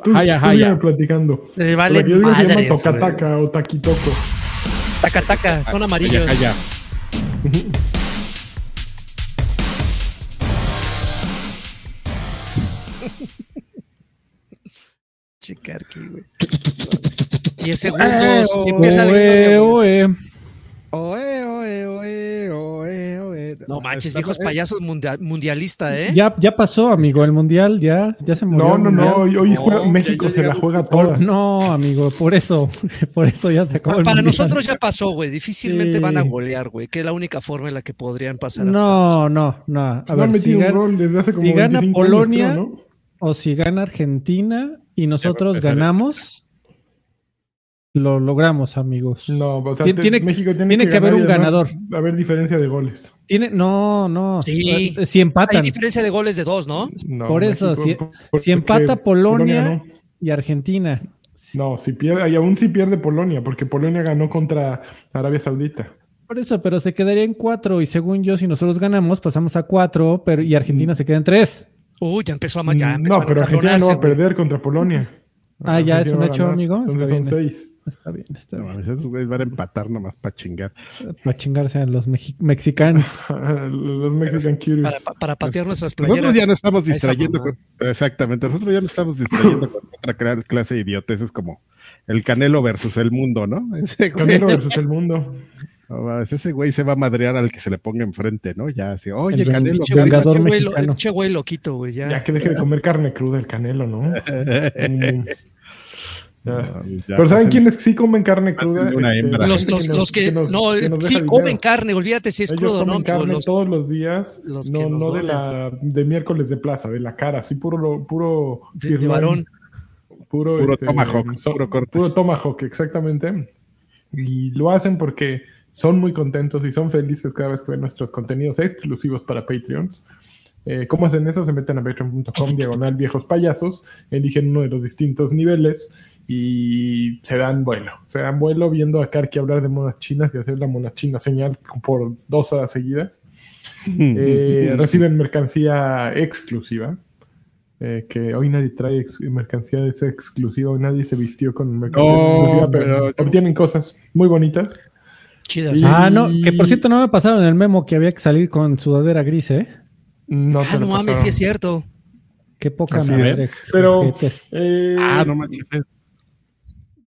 Tú, sígueme platicando. Eh, vale yo digo se llama madres, Tocataca o Taquitoco. güey. Taca, taca, son amarillos. calla. Chicarqui, güey. 10 segundos. y empieza la historia, güey. oe. Oe, oe, oe, No manches, Está- viejos payasos mundia- mundialista, ¿eh? Ya, ya pasó, amigo, el mundial, ya, ya se murió. No, no, no. mundial. Hoy, No, juega- ya- México ya se la juega toda. No, amigo, por eso, por eso ya se acabó el Para mundial. nosotros ya pasó, güey. Difícilmente Sí. van a golear, güey. Que es la única forma en la que podrían pasar. a- No, no, no. A No han ver, si un gol desde hace como si gana 25 años, Polonia, creo, ¿no? o si gana Argentina y nosotros ganamos, lo logramos, amigos. No, o sea, tiene- México tiene, tiene que haber un y además ganador. haber diferencia de goles. Tiene, no, no. Sí. Eh, Si Hay empatan diferencia de goles de dos, ¿no? No, Por eso, si- por- si empata Polonia- y Argentina. No, si pierde, y aún si pierde Polonia, porque Polonia ganó contra Arabia Saudita. Por eso, pero se quedaría en cuatro y según yo, si nosotros ganamos, pasamos a cuatro, pero y Argentina se queda en tres. Uy, ya empezó a ma- ya empezó Mm, no, a pero Argentina no va a perder contra Polonia. Ah, ya es un va a hecho, amigo. Entonces son seis. Está bien, está No bien. esos güeyes van a empatar nomás para chingar. Para chingarse a los mexi- mexicanos. Los Mexican Curious. Para, pa- para patear nuestras playeras. Nosotros ya no estamos distrayendo con, exactamente, nosotros ya no estamos distrayendo con otra cla- clase de idiotes, es como el Canelo versus el mundo, ¿no? Ese güey, Canelo versus el mundo. no mames, ese güey se va a madrear al que se le ponga enfrente, ¿no? Ya así, oye, El Canelo, Che, güey, Vengador che, güey, lo- mexicano. che, güey, loquito, güey. Ya. Ya que deje de comer carne cruda el Canelo, ¿no? Ya. No, ya, Pero ¿saben quiénes sí comen carne cruda? Este, Los, que, nos- no, que nos sí comen dinero. carne, olvídate si es Ellos crudo, comen ¿no? carne Los- todos los días, los no, de, la, de miércoles de plaza, de la cara, así puro, puro de, de sirloin, varón. puro, Puro este, tomahawk, so- puro corte. puro tomahawk, exactamente. Y lo hacen porque son muy contentos y son felices cada vez que ven nuestros contenidos exclusivos para Patreons. Eh, ¿Cómo hacen eso? Se meten a patreon.com diagonal viejos payasos, eligen uno de los distintos niveles y se dan vuelo. Se dan vuelo viendo a Karki hablar de monas chinas y hacer la mona china señal por dos horas seguidas. Eh, reciben mercancía exclusiva. eh, que hoy nadie trae ex- mercancía de esa exclusiva, hoy nadie se vistió con mercancía No, exclusiva, pero, pero- obtienen cosas muy bonitas. Chidas. Y- Ah, no, que por cierto no me pasaron el memo que había que salir con sudadera gris, ¿eh? No, Ah, no mames, sí es cierto. Qué poca Así madre. es. Pero, eh, Ah, no manches.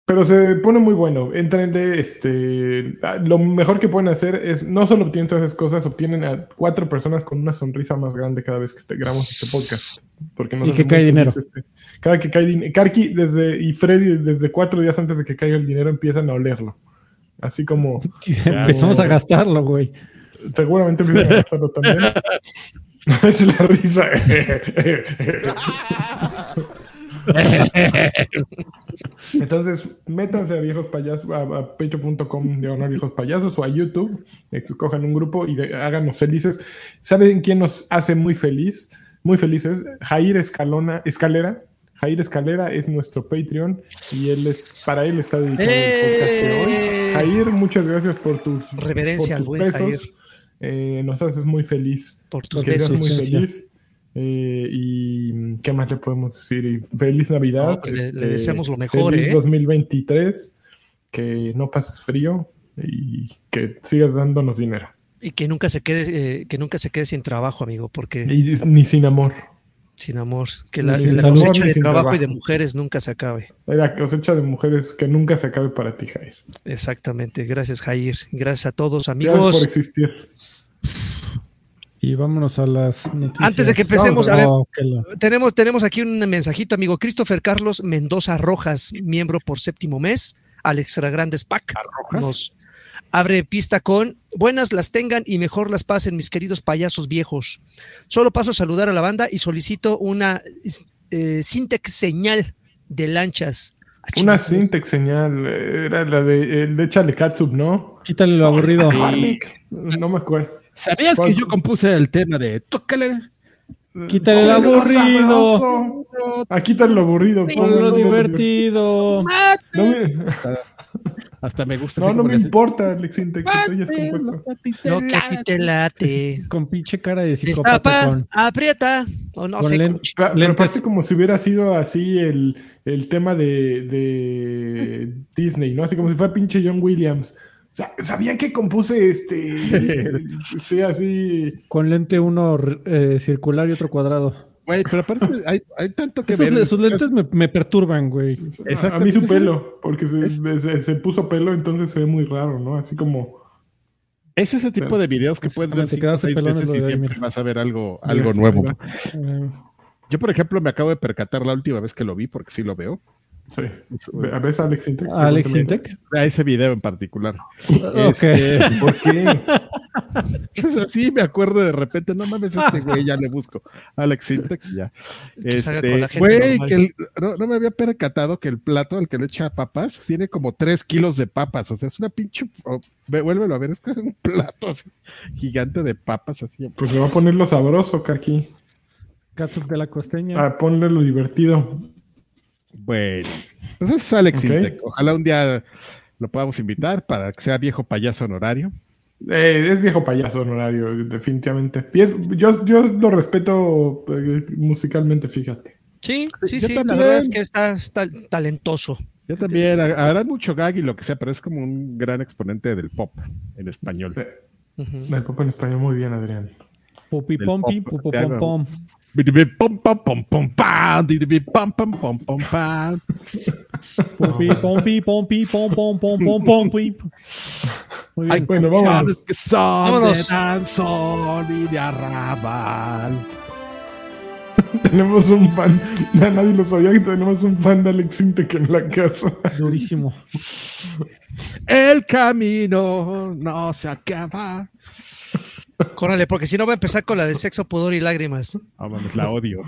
Pero se pone muy bueno. Entrenle, este, ah, lo mejor que pueden hacer es, no solo obtienen todas esas cosas, obtienen a cuatro personas con una sonrisa más grande cada vez que este- grabamos este podcast. Porque nos Y que cae dinero. este, cada que cae dinero. Karki desde, y Freddy desde cuatro días antes de que caiga el dinero empiezan a olerlo. Así como Empezamos a gastarlo, güey. seguramente empiezan a gastarlo también. es la risa. Entonces, métanse a viejos payasos, a, a pecho.com diagonal viejos payasos o a YouTube, escojan un grupo y de- háganos felices. ¿Saben quién nos hace muy feliz? Muy felices. Jair Escalona, Escalera. Jair Escalera es nuestro Patreon y él es, para él está dedicado el podcast de hoy. ¡Eh! Jair, muchas gracias por tus, Reverencia por al tus buen Jair. Eh, nos haces muy feliz. Por tus Que seas besos. muy feliz. Eh, y qué más le podemos decir. Y feliz Navidad. No, pues le- le este, deseamos lo mejor, feliz ¿eh? 2023. Que no pases frío y que sigas dándonos dinero. Y que nunca se quede, eh, que nunca se quede sin trabajo, amigo, porque Y ni sin amor. sin amor, que la, cosecha de sin trabajo, y trabajo. de mujeres nunca se acabe. La cosecha de mujeres que nunca se acabe para ti, Jair. Exactamente. Gracias, Jair. Gracias a todos, Gracias amigos. por existir. Y vámonos a las noticias. Antes de que empecemos, a ver, Oh, que la- tenemos, tenemos aquí un mensajito, amigo. Christopher Carlos Mendoza Rojas, miembro por séptimo mes, al Extra Grandes Pack. Nos abre pista con buenas las tengan y mejor las pasen, mis queridos payasos viejos. Solo paso a saludar a la banda y solicito una eh, Sintex señal de lanchas. Ah, Una chingados. Syntex señal. eh, Era la de, el de Échale Catsup, ¿no? Quítale lo aburrido. No me acuerdo. ¿Sabías que yo compuse el tema de Tócale? Quítale el aburrido. Ah, quítale lo aburrido. Ponlo ponle lo divertido. No me- Hasta me gusta. No, no me importa, Alex Intec, que tú ya. Lo que te late. Con pinche cara de psicópata. Destapa, Con, aprieta. O no sé. len- cómo ch- Pero, parece como si hubiera sido así el, el tema de, de Disney, ¿no? Así como si fuera pinche John Williams. ¿Sabían que compuse este? sí, así. con lente uno eh, circular y otro cuadrado. Güey, pero aparte hay, hay tanto que Esos, ver. sus lentes me, me perturban, güey. A mí su pelo, porque se, se- se puso pelo, entonces se ve muy raro, ¿no? Así como. Es ese tipo de videos que puedes ver cinco, seis veces y siempre mira. vas a ver algo, Mira, algo nuevo. Yo, por ejemplo, me acabo de percatar la última vez que lo vi, porque sí lo veo. Sí. A veces Alex Intec. Alex Intec. A ese video en particular. Ok. Este. ¿Por qué? pues así me acuerdo de repente, no mames, este güey, ya le busco. Alex Sintek, ya. Este, con la gente güey, que el- no, no me había percatado que el plato al que le echa papas tiene como tres kilos de papas. O sea, es una pinche. oh, ve- vuélvelo a ver, es que es un plato así, gigante de papas así. Pues le va a poner lo sabroso, Karki. Catsup de la costeña. A ponle lo divertido. Bueno, pues ese es Alex. Ojalá un día lo podamos invitar para que sea viejo payaso honorario. Eh, es viejo payaso honorario, definitivamente. Y es- yo, yo lo respeto eh, musicalmente, fíjate. Sí, sí, Yo sí. La también. verdad es que está, está talentoso. Yo también, ha- hará mucho gag y lo que sea, pero es como un gran exponente del pop en español. Eh, Ujú. El pop en español muy bien, Adrián. Pupi del pompi, pop, te hago. Pom pom. Pom pam pom pom pom pom pam. Pupi pompi pompi pom pom pom pom pompi. Muy Hay. Bueno, vamos. canciones que son Vámonos. de danzón y de arrabal. Tenemos un fan, ya nadie lo sabía que tenemos un fan de Alex Intec en la casa. Durísimo. El camino no se acaba. Córrale, porque si no va a empezar con la de sexo, pudor y lágrimas. Ah, mames, la odio.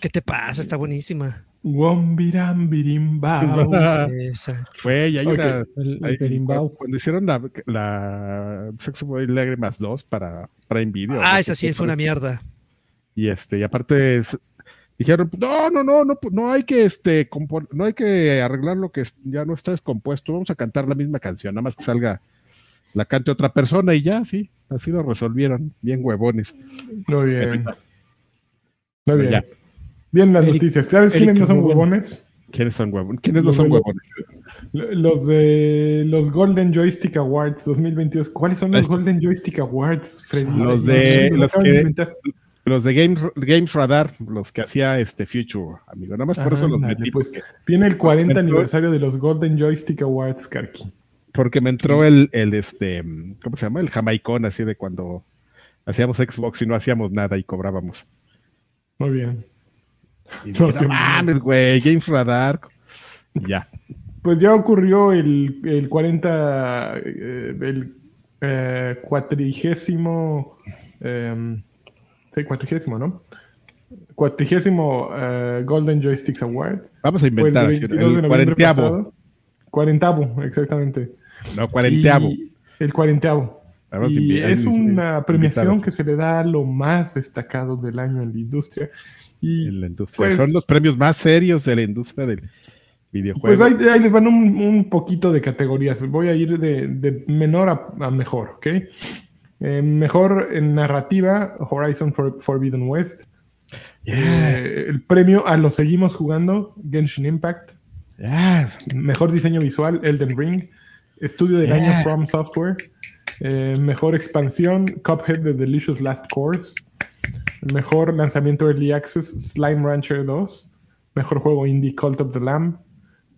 ¿Qué te pasa? Está buenísima. Wombiram birimbao. Esa. Güey, hay una. El, el hay- berimbau. cuando hicieron la, la Sexo Boy Lágrimas 2 para Prime Video. Ah, ¿no? esa sí fue una mierda. Y este, y aparte es- dijeron, no, no, no, no, no hay que este no hay que arreglar lo que ya no está descompuesto, vamos a cantar la misma canción, nada más que salga, la cante otra persona y ya, sí, así lo resolvieron, bien huevones. Muy bien. Muy bien. ya. Bien las Eric- noticias. ¿Sabes Eric quiénes no son huevones? ¿Quiénes son huevones? ¿Quiénes no Los son de- huevones? Los de los Golden Joystick Awards 2022. ¿Cuáles son los Golden Joystick Awards, Freddy? Los de- los de que- inventar. Los de Game, Games Radar, los que hacía este Future, amigo, nada más por eso los metí, pues. Viene el 40 Entró- aniversario de los Golden Joystick Awards, Karki. Porque me entró el, el este, ¿cómo se llama? El jamaicón, así de cuando hacíamos Xbox y no hacíamos nada y cobrábamos. Muy bien. Y No, dije, sí, no mames, güey, Games Radar. Y ya. Pues ya ocurrió el, el 40, eh, el eh, cuatrigésimo, em, sí, cuatrigésimo, ¿no? Cuatrigésimo eh, Golden Joysticks Award. Vamos a Fue el inventar así, 22 de el noviembre pasado. Cuarentavo, exactamente. No, cuarenteavo. El cuarenteavo. Y es una premiación que se le da a lo más destacado del año en la industria. Y en la industria. pues- Son los premios más serios de la industria del videojuego. Pues ahí, ahí les van un, un poquito de categorías. Voy a ir de, de menor a, a mejor, ¿ok? Eh, mejor en narrativa, Horizon For- Forbidden West. Yeah, Eh, el premio a lo seguimos jugando, Genshin Impact. yeah. Mejor diseño visual, Elden Ring. Estudio del Yeah. año, From Software. Eh, mejor expansión, Cuphead The Delicious Last Course. Mejor lanzamiento Early Access, Slime Rancher 2. Mejor juego indie, Cult of the Lamb.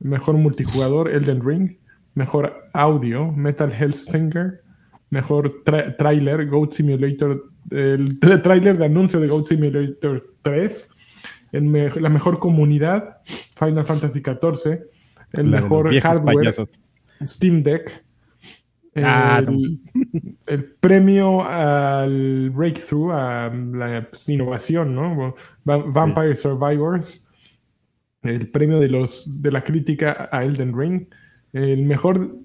Mejor multijugador, Elden Ring. Mejor audio, Metal Health Singer. Mejor tra- trailer, Goat Simulator. El tra- trailer de anuncio de Goat Simulator 3. El me- la mejor comunidad, Final Fantasy XIV. El mejor hardware, payasos. Steam Deck. Ah, el, el premio al breakthrough, a la innovación, ¿no? Va- Vampire Survivors. El premio de los de la crítica a Elden Ring. El mejor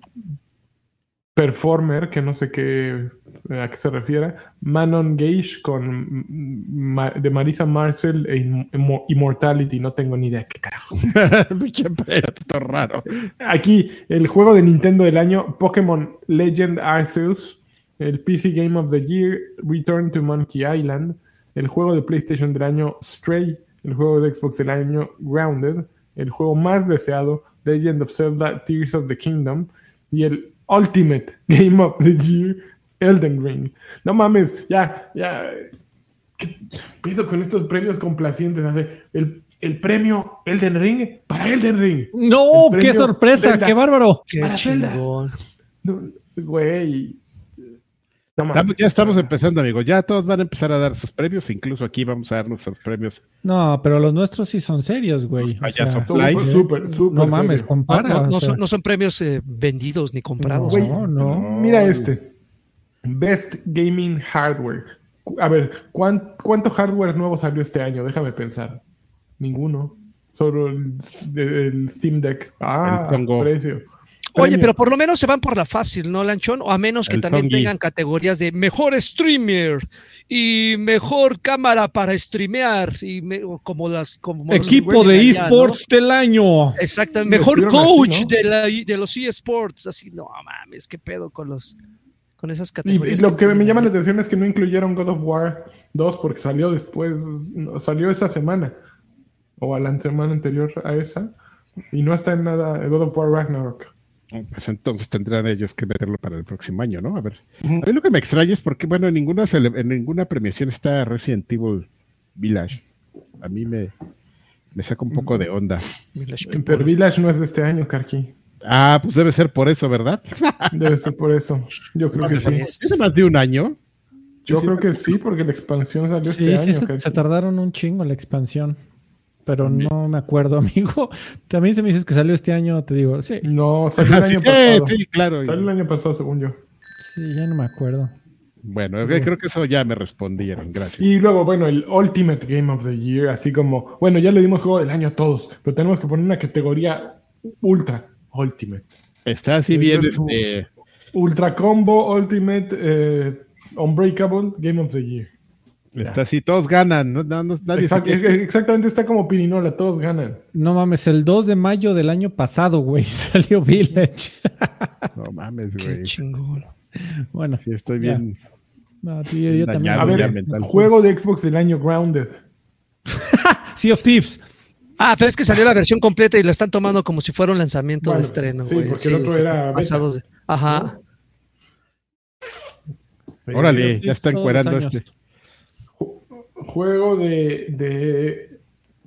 performer, que no sé qué a qué se refiere, Manon Gage con Ma- de Marisa Marcel e Immo- Immortality, no tengo ni idea qué carajo. Raro. Aquí, el juego de Nintendo del año, Pokémon Legend Arceus, el PC Game of the Year, Return to Monkey Island, el juego de PlayStation del año, Stray, el juego de Xbox del año, Grounded, el juego más deseado, Legend of Zelda, Tears of the Kingdom, y el Ultimate Game of the Year, Elden Ring. No mames, ya, ya. ¿Qué pido con estos premios complacientes? Hace El, el premio Elden Ring para Elden Ring. ¡No! ¡Qué sorpresa! Zelda. ¡Qué bárbaro! Qué chingón. No, güey. No ya estamos empezando, amigo. Ya todos van a empezar a dar sus premios. Incluso aquí vamos a dar nuestros premios. No, pero los nuestros sí son serios, güey. O sea, Fly. súper, súper no mames, serio. compara. No, no o sea, son, no son premios eh, vendidos ni comprados. Güey, no, no. Mira este. Best Gaming Hardware. A ver, ¿cuán- ¿cuánto hardware nuevo salió este año? Déjame pensar. Ninguno. Solo el, el Steam Deck. Ah, precio. Oye, Premio. pero por lo menos se van por la fácil, ¿no, Lanchón? O a menos que El también tengan categorías de mejor streamer y mejor cámara para streamear y me- como las como Equipo de esports del año. Exactamente, mejor coach así, ¿no? de, la, de los eSports, así no mames, qué pedo con los con esas Y, categorías. y lo que me tienen llama la atención es que no incluyeron God of War 2 porque salió después, no, salió esa semana. O a la semana anterior a esa. Y no está en nada God of War Ragnarok. Oh, Pues entonces tendrán ellos que meterlo para el próximo año, ¿no? A ver. A mí lo que me extraña es porque, bueno, en ninguna, en ninguna premiación está Resident Evil Village. A mí me, me saca un poco de onda. Village Pero. Village no es de este año, Karki. Ah, pues debe ser por eso, ¿verdad? Debe ser por eso. Yo creo que sí. Es- ¿Es más de un año? Yo creo que sí, porque la expansión salió Sí, este sí, año. se, tardaron un chingo en la expansión. Pero no me acuerdo, amigo. También se me dices que salió este año, te digo. Sí, No, salió el Ah, año sí, pasado. sí, claro. Salió el año pasado, según yo. sí, ya no me acuerdo. Bueno, creo que eso ya me respondieron, gracias. Y luego, bueno, el Ultimate Game of the Year, así como, bueno, ya le dimos juego del año a todos, pero tenemos que poner una categoría ultra Ultimate. Está así Sí, bien, este, Ultra Combo Ultimate eh, Unbreakable Game of the Year. está así, todos ganan, no, no- no- nadie se Exact- queja. exactamente, está como Pirinola, todos ganan. No mames, el 2 de mayo del año pasado, güey, salió Village. No mames, Qué güey. chingón. bueno, Sí, estoy Ya. bien. no, tío, yo también. A ver, mental. juego de Xbox del año Grounded. Sea of Thieves. Ah, pero es que salió la versión completa y la están tomando como si fuera un lanzamiento Bueno, de estreno, sí, porque el otro era pasados de- Ajá. Órale, Sí, ya está encuerando este. Ju- Juego de, de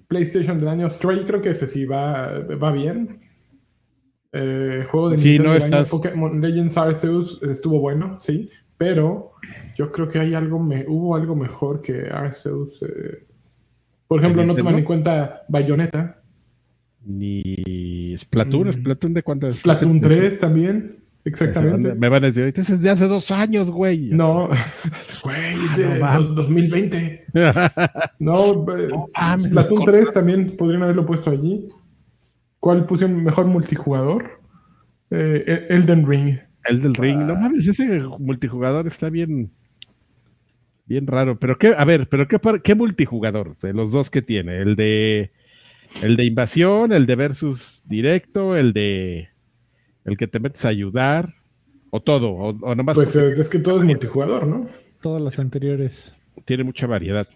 PlayStation del año Stray, creo que ese sí va, va bien. Eh, juego de Sí, Nintendo no del año estás- Pokémon Legends Arceus estuvo bueno, sí, pero yo creo que hay algo me, hubo algo mejor que Arceus. eh. Por ejemplo, ¿De no toman en cuenta Bayonetta, Ni Splatoon, Mm. Splatoon de cuántas. Splatoon 3 también, exactamente. Me van a decir, ahorita es de hace dos años, güey. No, güey, de no mames. dos- 2020. No, eh, mames, Splatoon lo 3 también podrían haberlo puesto allí. ¿Cuál pusieron mejor multijugador? Eh, El- Elden Ring. El del ring, no mames, ese multijugador está bien, bien raro. Pero qué, a ver, pero qué, qué multijugador de los dos que tiene, el de, el de invasión, el de versus directo, el de, el que te metes a ayudar, o todo, o, o nomás Pues eh, es que todo es multijugador, ¿no? Todas las anteriores. tiene mucha variedad.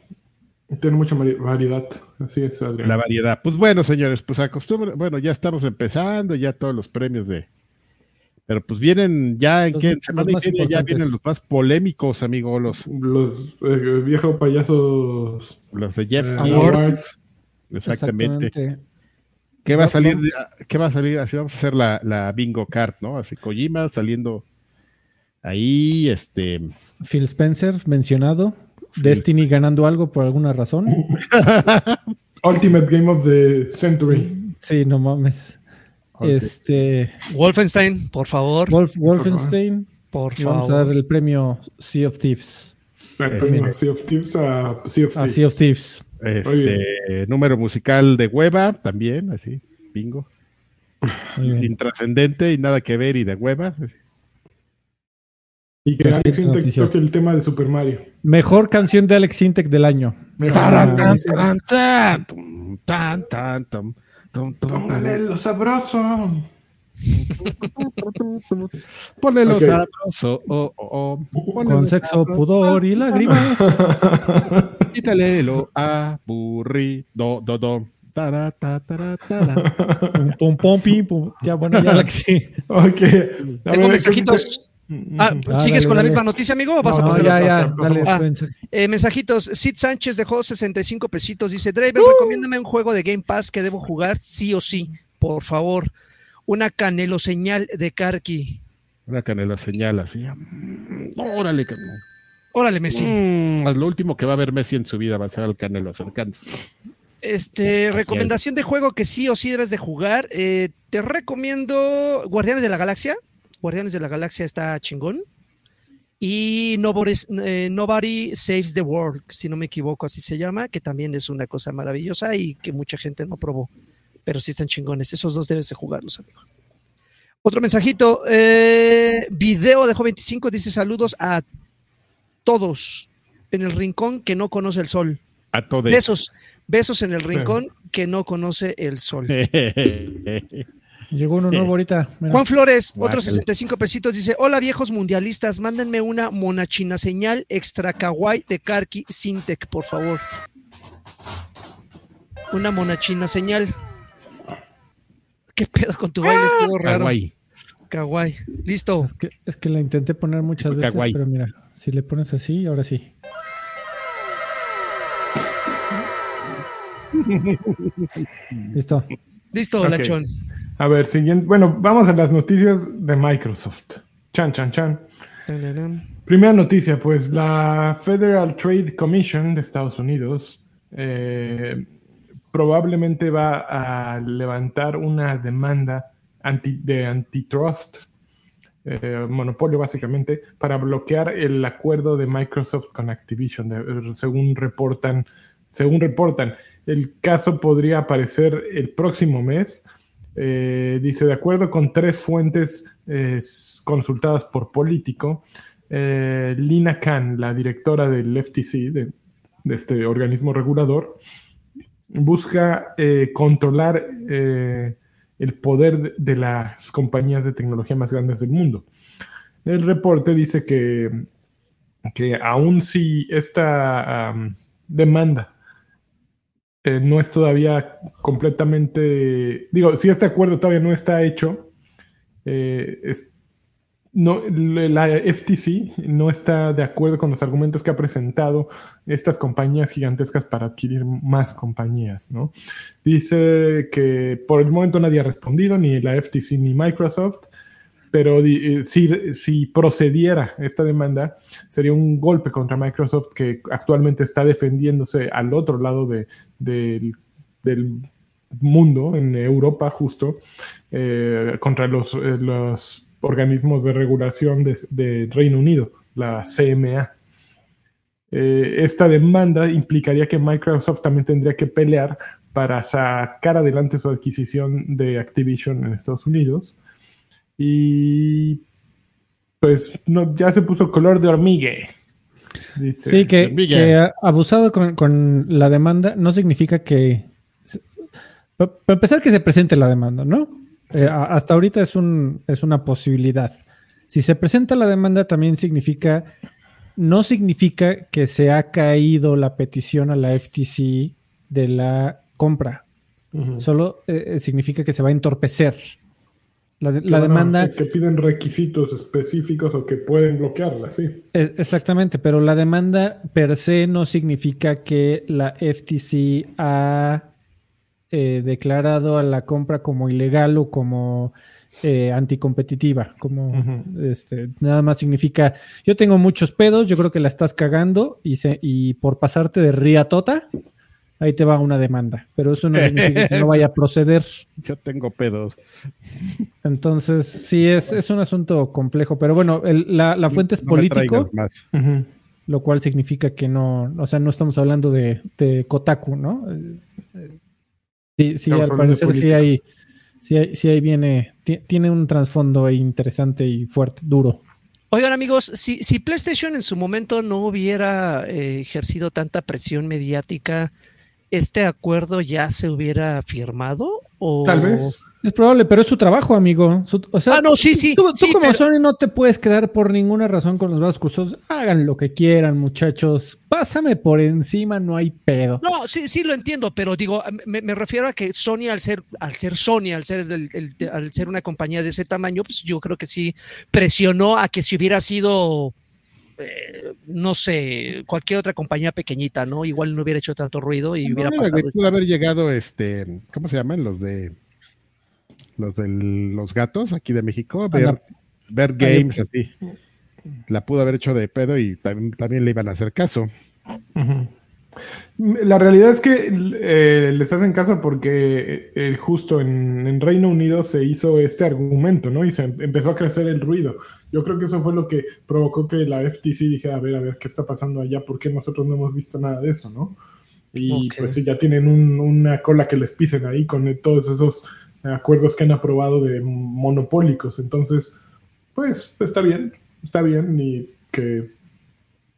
Tiene mucha vari- variedad. Así es, Adrián. La variedad. Pues bueno, señores, pues acostumbren, bueno, ya estamos empezando, ya todos los premios de. Pero pues vienen ya en Los- qué semana y media ya vienen los más polémicos, amigo, los, Los eh, viejos payasos los de Jeff eh. Awards. Exactamente. Exactamente. ¿Qué va a salir? ¿Qué va a salir? Así vamos a hacer la, la bingo card, ¿no? Así Kojima saliendo ahí, este. Phil Spencer mencionado. Destiny ganando algo por alguna razón. Ultimate Game of the Century. Sí, no mames. Este. Wolfenstein, por favor, Wolf, Wolfenstein. por Y vamos a dar favor. el premio Sea of Thieves. El Eh, premio. Sea of Thieves a Sea of A Thieves. Sea of Thieves. Este, número musical de hueva, también, así, bingo. Intrascendente y nada que ver y de hueva. Y que Alex noticia. toque el tema de Super Mario. Mejor canción de Alex Intec del año. Mejor tan- Tan, tan, Póngale lo sabroso. Ponle lo Ok. sabroso. oh, oh, oh. Con sexo, sabroso. pudor y lágrimas. Quítale lo aburrido. Do, do. Tara, ta, tara, tara. Pum, pum, pum, pim, pum. Ya, bueno, ya Alex. sí. ok. Tengo mensajitos. Ah, Ah, ¿Sigues dale, con la dale. misma noticia, amigo? ¿O vas a No, pasar ya, a otra? ya, por dale. mensaje. Eh, mensajitos. Sid Sánchez dejó 65 pesitos. Dice, Draven, Uh. recomiéndame un juego de Game Pass que debo jugar sí o sí. Por favor. Una canelo señal de Karki. Una canela señala así. Órale, cabrón. Órale, Messi. Mm, lo último que va a ver Messi en su vida va a ser al Canelo acercándose. Este, recomendación de juego que sí o sí debes de jugar. Eh, te recomiendo Guardianes de la Galaxia. Guardianes de la Galaxia está chingón. Y eh, Nobody Saves the World, si no me equivoco, así se llama, que también es una cosa maravillosa y que mucha gente no probó. Pero sí están chingones. Esos dos debes de jugarlos, amigo. Otro mensajito. eh, video dejó 25. Dice saludos a todos en el rincón que no conoce el sol. A todo. Besos, besos en el rincón que no conoce el sol. Llegó uno nuevo ahorita. mira. Juan Flores, Guácala. otros 65 pesitos, dice: Hola viejos mundialistas, mándenme una monachina señal extra kawaii de Karki Sintec, por favor. Una monachina señal. ¿Qué pedo con tu baile? Estuvo raro. Kawaii. Kawaii. Listo. Es que, es que la intenté poner muchas veces, Kawaii. pero mira, si le pones así, ahora sí. Listo. Listo, Ok. Lachón. A ver, siguiente. Bueno, vamos a las noticias de Microsoft. Chan, chan, chan. Primera noticia, pues la Federal Trade Commission de Estados Unidos eh, probablemente va a levantar una demanda anti- de antitrust, eh, monopolio básicamente, para bloquear el acuerdo de Microsoft con Activision, de- según reportan. Según reportan, el caso podría aparecer el próximo mes. Eh, dice, de acuerdo con tres fuentes eh, consultadas por Político, eh, Lina Khan, la directora del FTC, de, este organismo regulador, busca controlar el poder de, las compañías de tecnología más grandes del mundo. El reporte dice que, que aun si esta demanda eh, no es todavía completamente, digo, si este acuerdo todavía no está hecho, eh, es- no, la FTC no está de acuerdo con los argumentos que ha presentado estas compañías gigantescas para adquirir más compañías, ¿no? Dice que por el momento nadie ha respondido, ni la FTC ni Microsoft, pero eh, si, si procediera esta demanda, sería un golpe contra Microsoft que actualmente está defendiéndose al otro lado de- del, del mundo, en Europa justo, eh, contra los, eh, los organismos de regulación de, de Reino Unido, la CMA. Esta demanda implicaría que Microsoft también tendría que pelear para sacar adelante su adquisición de Activision en Estados Unidos. Y pues no, ya se puso color de hormigue. Dice. Sí, que, abusado con, con la demanda no significa que. Para empezar, que se presente la demanda, ¿no? Eh, hasta ahorita es, un, es una posibilidad. Si se presenta la demanda, también significa. No significa que se ha caído la petición a la FTC de la compra. Solo eh, eh, significa que se va a entorpecer. La, de- demanda. Que piden requisitos específicos o que pueden bloquearla, sí. E- Exactamente, pero la demanda per se no significa que la FTC ha eh, declarado a la compra como ilegal o como eh, anticompetitiva. Como este, nada más significa yo tengo muchos pedos, yo creo que la estás cagando y, se, y por pasarte de riatota, ahí te va una demanda. Pero eso no significa que no vaya a proceder. Yo tengo pedos. Entonces, sí, es, es un asunto complejo. Pero bueno, el- la, la fuente es No político. lo cual significa que no, o sea, no estamos hablando de, de Kotaku, ¿no? Sí, sí al parecer sí hay, sí hay, sí hay viene, ti- tiene un trasfondo ahí interesante y fuerte, duro. Oigan amigos, si, si PlayStation en su momento no hubiera eh, ejercido tanta presión mediática, ¿este acuerdo ya se hubiera firmado? O... Tal vez. Es probable, pero es su trabajo, amigo. Su- o sea, Ah, no, sí, sí, Tú, tú sí, como pero- Sony no te puedes quedar por ninguna razón con los brazos cruzados. Hagan lo que quieran, muchachos. Pásame por encima, no hay pedo. No, sí, sí lo entiendo, pero digo, me, me refiero a que Sony al ser, al ser Sony, al ser, el- el- al ser una compañía de ese tamaño, pues yo creo que sí presionó a que si hubiera sido, eh, no sé, cualquier otra compañía pequeñita, ¿no? Igual no hubiera hecho tanto ruido y hubiera pasado. pudo haber llegado este, ¿cómo se llaman? Los de los de los gatos aquí de México, ver, la- ver games así. La pudo haber hecho de pedo y también, también le iban a hacer caso. Ujú. La realidad es que eh, les hacen caso porque eh, justo en, en Reino Unido se hizo este argumento, ¿no? Y se em- empezó a crecer el ruido. Yo creo que eso fue lo que provocó que la FTC dijera, a ver, a ver, ¿qué está pasando allá? ¿Por qué nosotros no hemos visto nada de eso, no? Y pues sí, ya tienen un- una cola que les pisen ahí con todos esos acuerdos que han aprobado de monopólicos. Entonces, pues está bien, está bien y que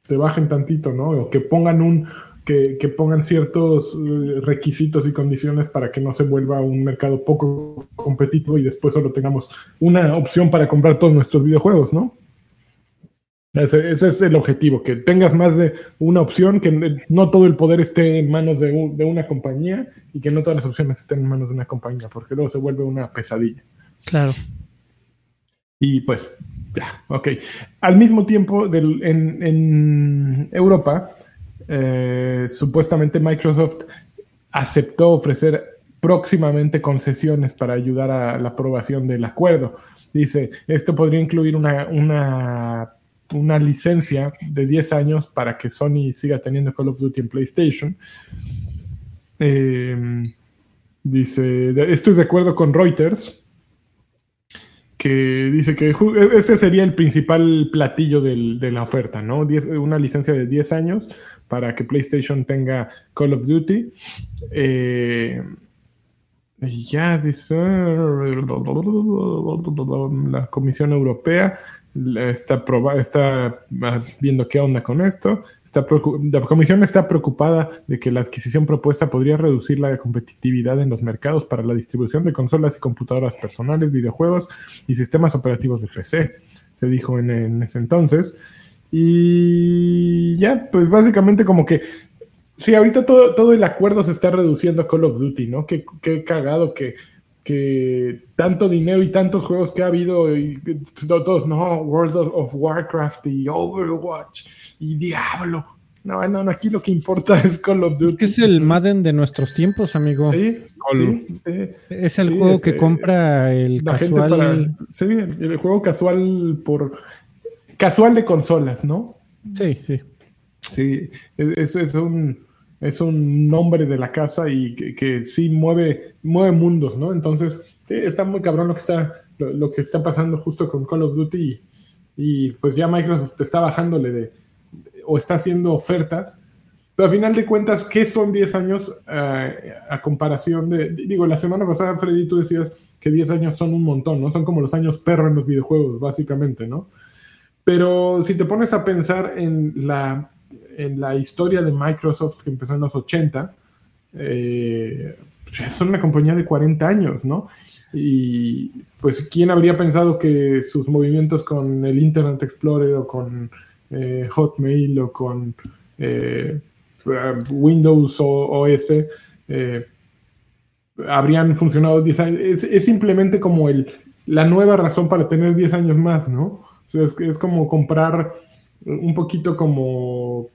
se bajen tantito, ¿no? O que pongan un que, que pongan ciertos eh, requisitos y condiciones para que no se vuelva un mercado poco competitivo y después solo tengamos una opción para comprar todos nuestros videojuegos, ¿no? Ese, ese es el objetivo, que tengas más de una opción, que no todo el poder esté en manos de, un- de una compañía y que no todas las opciones estén en manos de una compañía, porque luego se vuelve una pesadilla. Claro. Y pues, ya, ok. Al mismo tiempo, del- en, en Europa, eh, supuestamente Microsoft aceptó ofrecer próximamente concesiones para ayudar a la aprobación del acuerdo. Dice, esto podría incluir una, una, una licencia de 10 años para que Sony siga teniendo Call of Duty en PlayStation. Eh, dice, esto es de acuerdo con Reuters, que dice que e- ese sería el principal platillo de la oferta, ¿no? Una licencia de 10 años para que PlayStation tenga Call of Duty. Eh, ya dice la Comisión Europea está, está ah, viendo qué onda con esto. La Comisión está preocupada de que la adquisición propuesta podría reducir la competitividad en los mercados para la distribución de consolas y computadoras personales, videojuegos y sistemas operativos de PC, se dijo en ese entonces. Y ya, pues básicamente como que Sí, ahorita todo, todo el acuerdo se está reduciendo a Call of Duty, ¿no? Qué, qué cagado que, que tanto dinero y tantos juegos que ha habido, y todos, no, World of, Warcraft y Overwatch y Diablo. No, no, no, aquí lo que importa es Call of Duty. Que es el Madden de nuestros tiempos, amigo. Sí, sí, sí. Es el Sí, juego este, que compra el La gente casual. para. Sí, el juego casual por. Casual de consolas, ¿no? Sí, sí. Sí, es, es un, es un nombre de la casa y que, que sí mueve, mueve mundos, ¿no? Entonces, sí, está muy cabrón lo que está, lo, lo que está pasando justo con Call of Duty y, y, pues ya Microsoft está bajándole de, o está haciendo ofertas, pero al final de cuentas, ¿qué son 10 años eh, a comparación de, digo, la semana pasada, Freddy, tú decías que 10 años son un montón, ¿no? Son como los años perro en los videojuegos, básicamente, ¿no? Pero si te pones a pensar en la, en la historia de Microsoft que empezó en los 80, eh, son una compañía de 40 años, ¿no? Y pues, ¿quién habría pensado que sus movimientos con el Internet Explorer o con eh, Hotmail o con eh, Windows o OS eh, habrían funcionado 10 años? Es, es simplemente como el, la nueva razón para tener 10 años más, ¿no? O sea, es, es como comprar un poquito como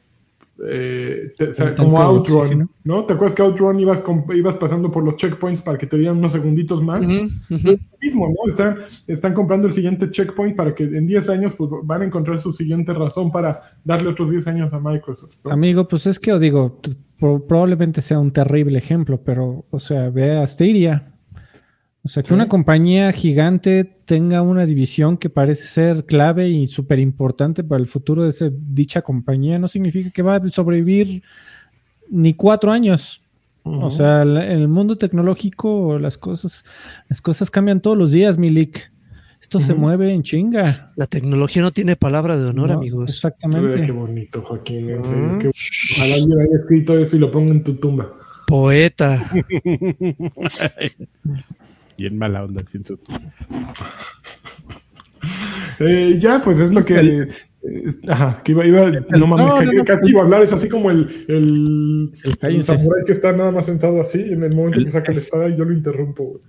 eh, te- o sea, El como Outrun, oxígeno. ¿no? ¿Te acuerdas que Outrun ibas, con- ibas pasando por los checkpoints para que te dieran unos segunditos más? Es lo mismo, ¿no? Están, están comprando el siguiente checkpoint para que en 10 años pues, van a encontrar su siguiente razón para darle otros 10 años a Microsoft. ¿no? Amigo, pues es que os digo, probablemente sea un terrible ejemplo, pero, o sea, ve a Stadia. O sea, que Sí. una compañía gigante tenga una división que parece ser clave y súper importante para el futuro de ese- dicha compañía, no significa que va a sobrevivir ni cuatro años. O sea, la- en el mundo tecnológico las cosas, las cosas cambian todos los días, Milik. Esto se mueve en chinga. La tecnología no tiene palabra de honor, amigos. Exactamente. Qué bonito, Joaquín. Qué- Ojalá yo haya escrito eso y lo ponga en tu tumba. Poeta. Y en mala onda, sin su- Eh, ya, pues es lo que. El- eh, ajá, que iba, iba no mames, no, que- no, que no, casi iba a hablar, es así como el, el, El samurái que está nada más sentado así, en el momento que saca la espada y yo lo interrumpo. güey.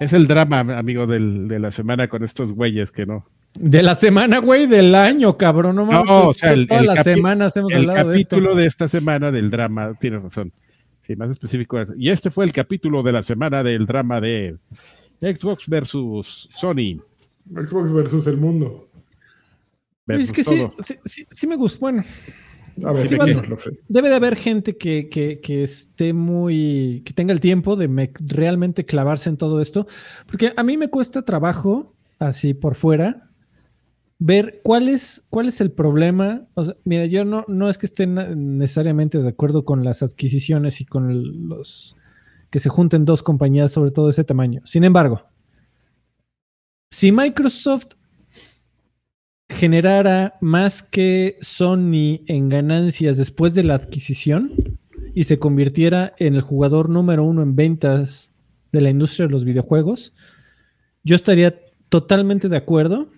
Es el drama, amigo, del- de la semana con estos güeyes que no. De la semana, güey, del año, cabrón. No, mames, No, o sea, el, las capi- semanas hemos el hablado de esto. capítulo de, esta semana del drama, tienes razón. Sí, más específico. es- Y este fue el capítulo de la semana del drama de Xbox versus Sony. Xbox versus el mundo. versus Es que sí, sí, sí, sí me gusta. Bueno, A ver, Sí, debe de haber gente que, que- que esté muy, que tenga el tiempo de me- realmente clavarse en todo esto, porque a mí me cuesta trabajo, así por fuera, ver cuál es, cuál es el problema. Mira, yo no, no es que esté necesariamente de acuerdo con las adquisiciones y con los que se junten dos compañías sobre todo ese tamaño. Sin embargo, si Microsoft generara más que Sony en ganancias después de la adquisición y se convirtiera en el jugador número uno en ventas de la industria de los videojuegos, yo estaría totalmente de acuerdo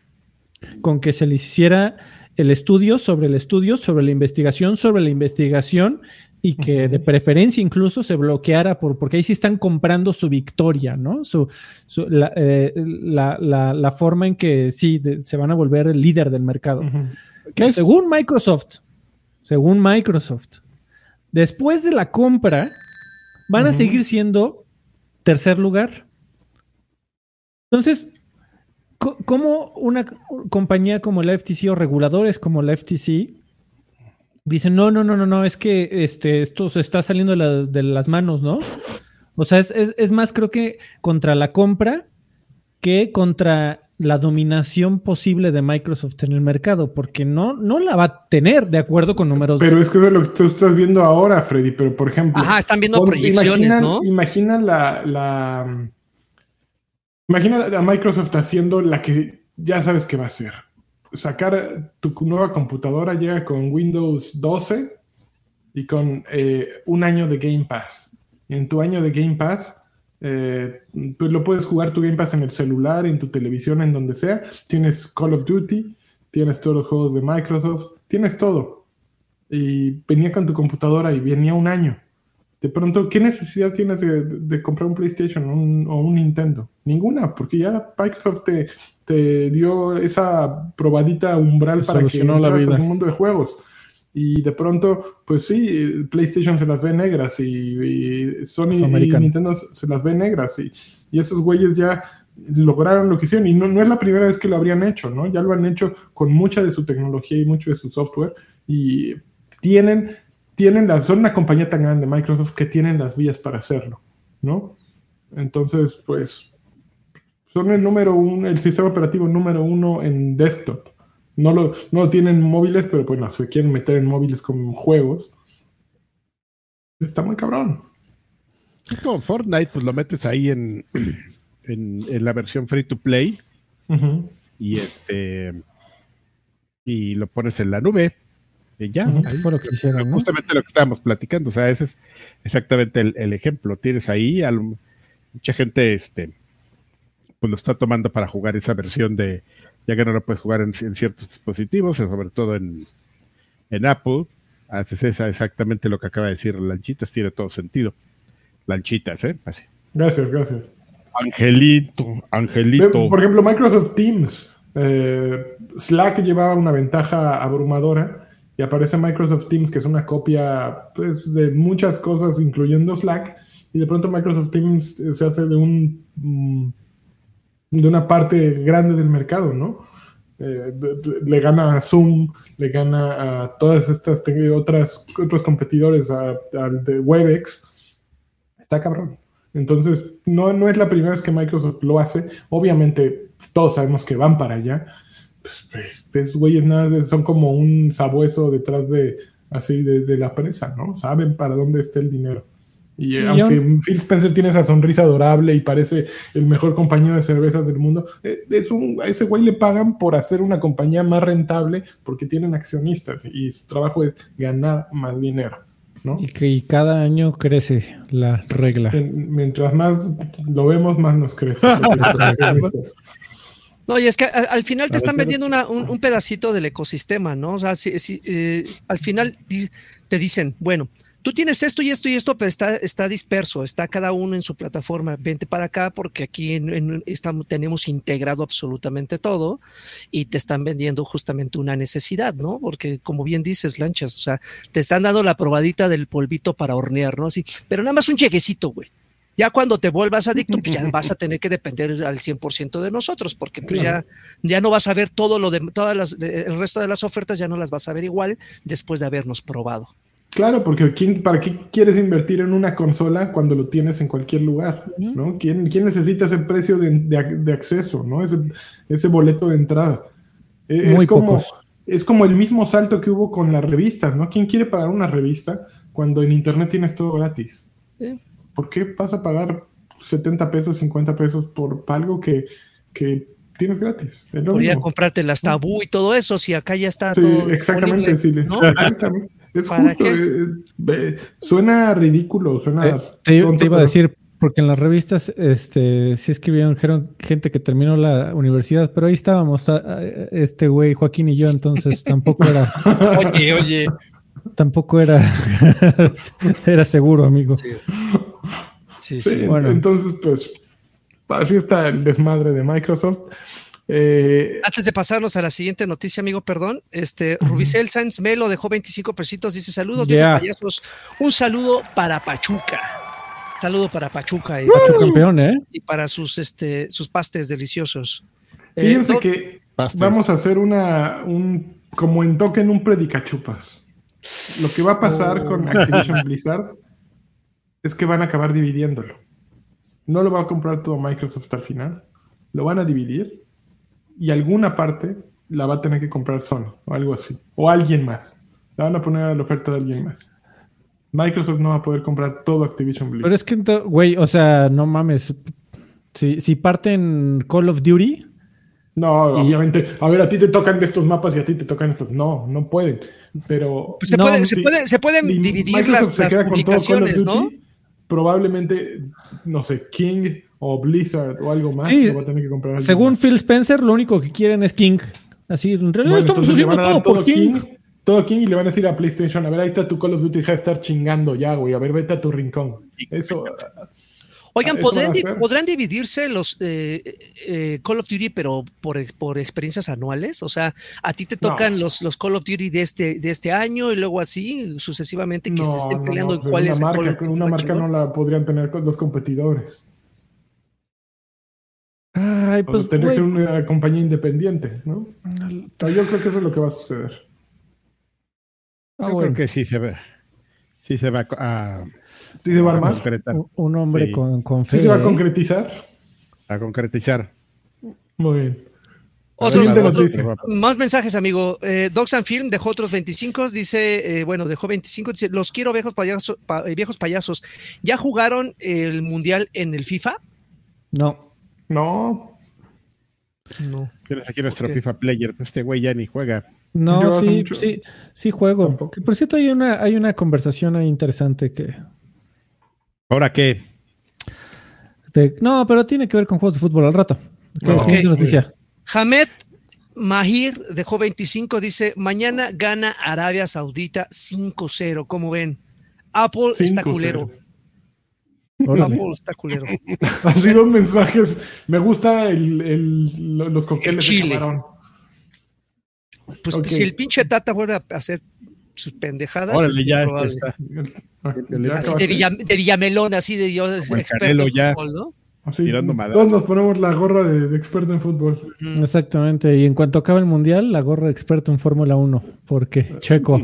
con que se le hiciera el estudio sobre el estudio, sobre la investigación, sobre la investigación y que de preferencia incluso se bloqueara por, porque ahí sí están comprando su victoria, ¿no? Su, su- la, eh, la- la- la forma en que sí de- se van a volver el líder del mercado. Según Microsoft, según Microsoft, después de la compra, van a seguir siendo tercer lugar. Entonces, ¿cómo una compañía como la FTC o reguladores como la FTC dicen, no, no, no, no, no, es que este, esto se está saliendo de, las- de las manos, ¿no? O sea, es, es- es más, creo que contra la compra que contra la dominación posible de Microsoft en el mercado, porque no, no la va a tener de acuerdo con números. Pero es que eso es lo que tú estás viendo ahora, Freddy. Pero por ejemplo. Ajá, están viendo proyecciones, imagina, ¿no? Imagina la, la. Imagina a Microsoft haciendo la que ya sabes que va a hacer. Sacar tu nueva computadora, llega con Windows 12 y con eh, un año de Game Pass. En tu año de Game Pass, eh, pues lo puedes jugar tu Game Pass en el celular, en tu televisión, en donde sea. Tienes Call of Duty, tienes todos los juegos de Microsoft, tienes todo. Y venía con tu computadora y venía un año. De pronto, ¿qué necesidad tienes de, de comprar un PlayStation o un, o un Nintendo? Ninguna, porque ya Microsoft te, te dio esa probadita umbral Te para que la vida. al mundo de juegos. Y de pronto, pues sí, PlayStation se las ve negras y, y Sony y. Nintendo se las ve negras. Y, y esos güeyes ya lograron lo que hicieron. Y no, no es la primera vez que lo habrían hecho, ¿no? Ya lo han hecho con mucha de su tecnología y mucho de su software. Y tienen, tienen las, son una compañía tan grande, Microsoft, que tienen las vías para hacerlo, ¿no? Entonces, pues, son el número uno, el sistema operativo número uno en desktop. No lo, no lo tienen en móviles, pero bueno, se quieren meter en móviles con juegos. Está muy cabrón. Es como Fortnite, pues lo metes ahí en, en, en la versión free to play y este y lo pones en la nube y ya. Ujú. ahí. Fue lo que hicieron, ¿no? Justamente lo que estábamos platicando, o sea, ese es exactamente el, el ejemplo. Tienes ahí, al- mucha gente este, pues lo está tomando para jugar esa versión de, ya que no lo puedes jugar en, en ciertos dispositivos, sobre todo en, en Apple. Haces esa exactamente lo que acaba de decir Lanchitas, tiene todo sentido. Lanchitas, ¿eh? Así. Gracias, gracias. Angelito, Angelito. Por ejemplo, Microsoft Teams. eh, Slack llevaba una ventaja abrumadora y aparece Microsoft Teams, que es una copia pues, de muchas cosas, incluyendo Slack, y de pronto Microsoft Teams eh, se hace de un mm, de una parte grande del mercado, ¿no? Eh, le gana a Zoom, le gana a todas estas otras otros competidores, al de Webex. Está cabrón. Entonces, no, no es la primera vez que Microsoft lo hace. Obviamente, todos sabemos que van para allá. Pues, pues, pues, güeyes, nada, son como un sabueso detrás de, así, de, de la presa, ¿no? Saben para dónde está el dinero. Y Sí, aunque yo- Phil Spencer tiene esa sonrisa adorable y parece el mejor compañero de cervezas del mundo, eh, es un, a ese güey le pagan por hacer una compañía más rentable porque tienen accionistas y su trabajo es ganar más dinero. ¿no? Y que y cada año crece la regla. En- mientras más lo vemos, más nos crece. No, y es que al final te están vendiendo una- un, un pedacito del ecosistema, ¿no? O sea, si, si, eh, al final te dicen, bueno, tú tienes esto y esto y esto, pero está, está disperso, está cada uno en su plataforma. Vente para acá porque aquí en, en- estamos, tenemos integrado absolutamente todo y te están vendiendo justamente una necesidad, ¿no? Porque como bien dices, lanchas, o sea, te están dando la probadita del polvito para hornear, ¿no? Así, pero nada más un chequecito, güey. Ya cuando te vuelvas adicto, pues ya vas a tener que depender al 100% de nosotros, porque pues ya, ya no vas a ver todo lo de todas las, el resto de las ofertas, ya no las vas a ver igual después de habernos probado. Claro, porque ¿quién, ¿para qué quieres invertir en una consola cuando lo tienes en cualquier lugar? ¿no? ¿Quién, quién necesita ese precio de, de ac- de acceso, ¿no? ese, ese boleto de entrada? E- Muy es, como, pocos. es como el mismo salto que hubo con las revistas, ¿no? ¿Quién quiere pagar una revista cuando en internet tienes todo gratis? Sí. ¿Por qué vas a pagar 70 pesos, 50 pesos por algo que, que tienes gratis? Podría comprarte las tabú y todo eso, si acá ya está Sí, todo. exactamente, sí, ¿no? exactamente. Es ¿Para justo. qué? eh, eh, suena ridículo, Te, suena. te- tonto, te iba a decir, porque en las revistas este, sí escribieron dijeron gente que terminó la universidad, pero ahí estábamos, a- a- este güey, Joaquín y yo, entonces tampoco era, Oye, oye. tampoco era, era seguro, amigo. Sí, sí. Sí, sí. bueno. Entonces, pues, así está el desmadre de Microsoft. Eh, Antes de pasarnos a la siguiente noticia, amigo, perdón, este Rubicel Sáenz Melo dejó 25 pesitos, dice saludos, Yeah. payasos. Un saludo para Pachuca. Saludo para Pachuca y, campeón, ¿eh? y para sus este sus pastes deliciosos. Eh, fíjense no- que Pastes. vamos a hacer una, un, como en token, un predicachupas. Lo que va a pasar Oh. con Activision Blizzard es que van a acabar dividiéndolo. No lo va a comprar todo Microsoft al final. Lo van a dividir y alguna parte la va a tener que comprar Sony o algo así. O alguien más. La van a poner a la oferta de alguien más. Microsoft no va a poder comprar todo Activision Blizzard. Pero es que, güey, o sea, no mames. Si, si parten Call of Duty, No, Y- obviamente. A ver, a ti te tocan de estos mapas y a ti te tocan estos. No, no pueden. Pero pues se, no, puede- se, puede- se pueden si dividir Microsoft las, se las queda con todo Call of publicaciones, ¿no? Probablemente, no sé, King o Blizzard o algo más Sí, lo va a tener que comprar. alguien según más. Phil Spencer, lo único que quieren es King. Así, en realidad Bueno, estamos haciendo todo por King. Todo King y le van a decir a PlayStation, a ver, ahí está tu Call of Duty, deja de estar chingando ya, güey. A ver, vete a tu rincón. Eso, Oigan, Eso ¿podrán, va a di- ser. ¿podrán dividirse los eh, eh, Call of Duty, pero por, por experiencias anuales? O sea, a ti te No. tocan los, los Call of Duty de este, de este año y luego así sucesivamente que se no, estén no, peleando no, en cuál es el Call marca, of con Duty una marca no la podrían tener con los competidores. Ay, O pues, tener que ser una compañía independiente, ¿no? Yo creo que eso es lo que va a suceder. ah, Yo bueno. creo que sí se ve. Sí se va a, ¿Sí se va a armar? concretar. Un- Un hombre Sí. con, con fe. ¿Sí se va a ¿eh? concretizar? A concretizar. Muy bien. Otros-. Más mensajes, amigo. Eh, Dogs and Film dejó otros 25, dice, eh, bueno, dejó 25, dice, los quiero viejos payasos, pa- eh, viejos payasos. ¿Ya jugaron el Mundial en el FIFA? No. No, No. Tienes aquí nuestro. FIFA Player. Este güey ya ni juega. No, sí, mucho- sí, sí juego. Tampoco. Por cierto, hay una, hay una conversación ahí interesante que. ¿Ahora qué? de- no, pero tiene que ver con juegos de fútbol al rato. ¿Qué- No. qué Ok. noticia? Hamed Mahir dejó 25, dice, mañana gana Arabia Saudita 5-0, ¿cómo ven? Apple está 5-0. culero. Órale. Apple está culero. Así dos mensajes. Me gusta el, el- lo- los cócteles El de chile. camarón. Pues Ok. si el pinche Tata vuelve a hacer sus pendejadas, Órale, es ya. probable. está. Ah, Ya Así de, Villa- de Villamelón, así de yo experto en ya. fútbol, ¿no? Así, tirando madrazos. todos nos ponemos la gorra de, de experto en fútbol. Ujú. Exactamente. Y en cuanto acabe el mundial, la gorra de experto en Fórmula 1. Porque Checo.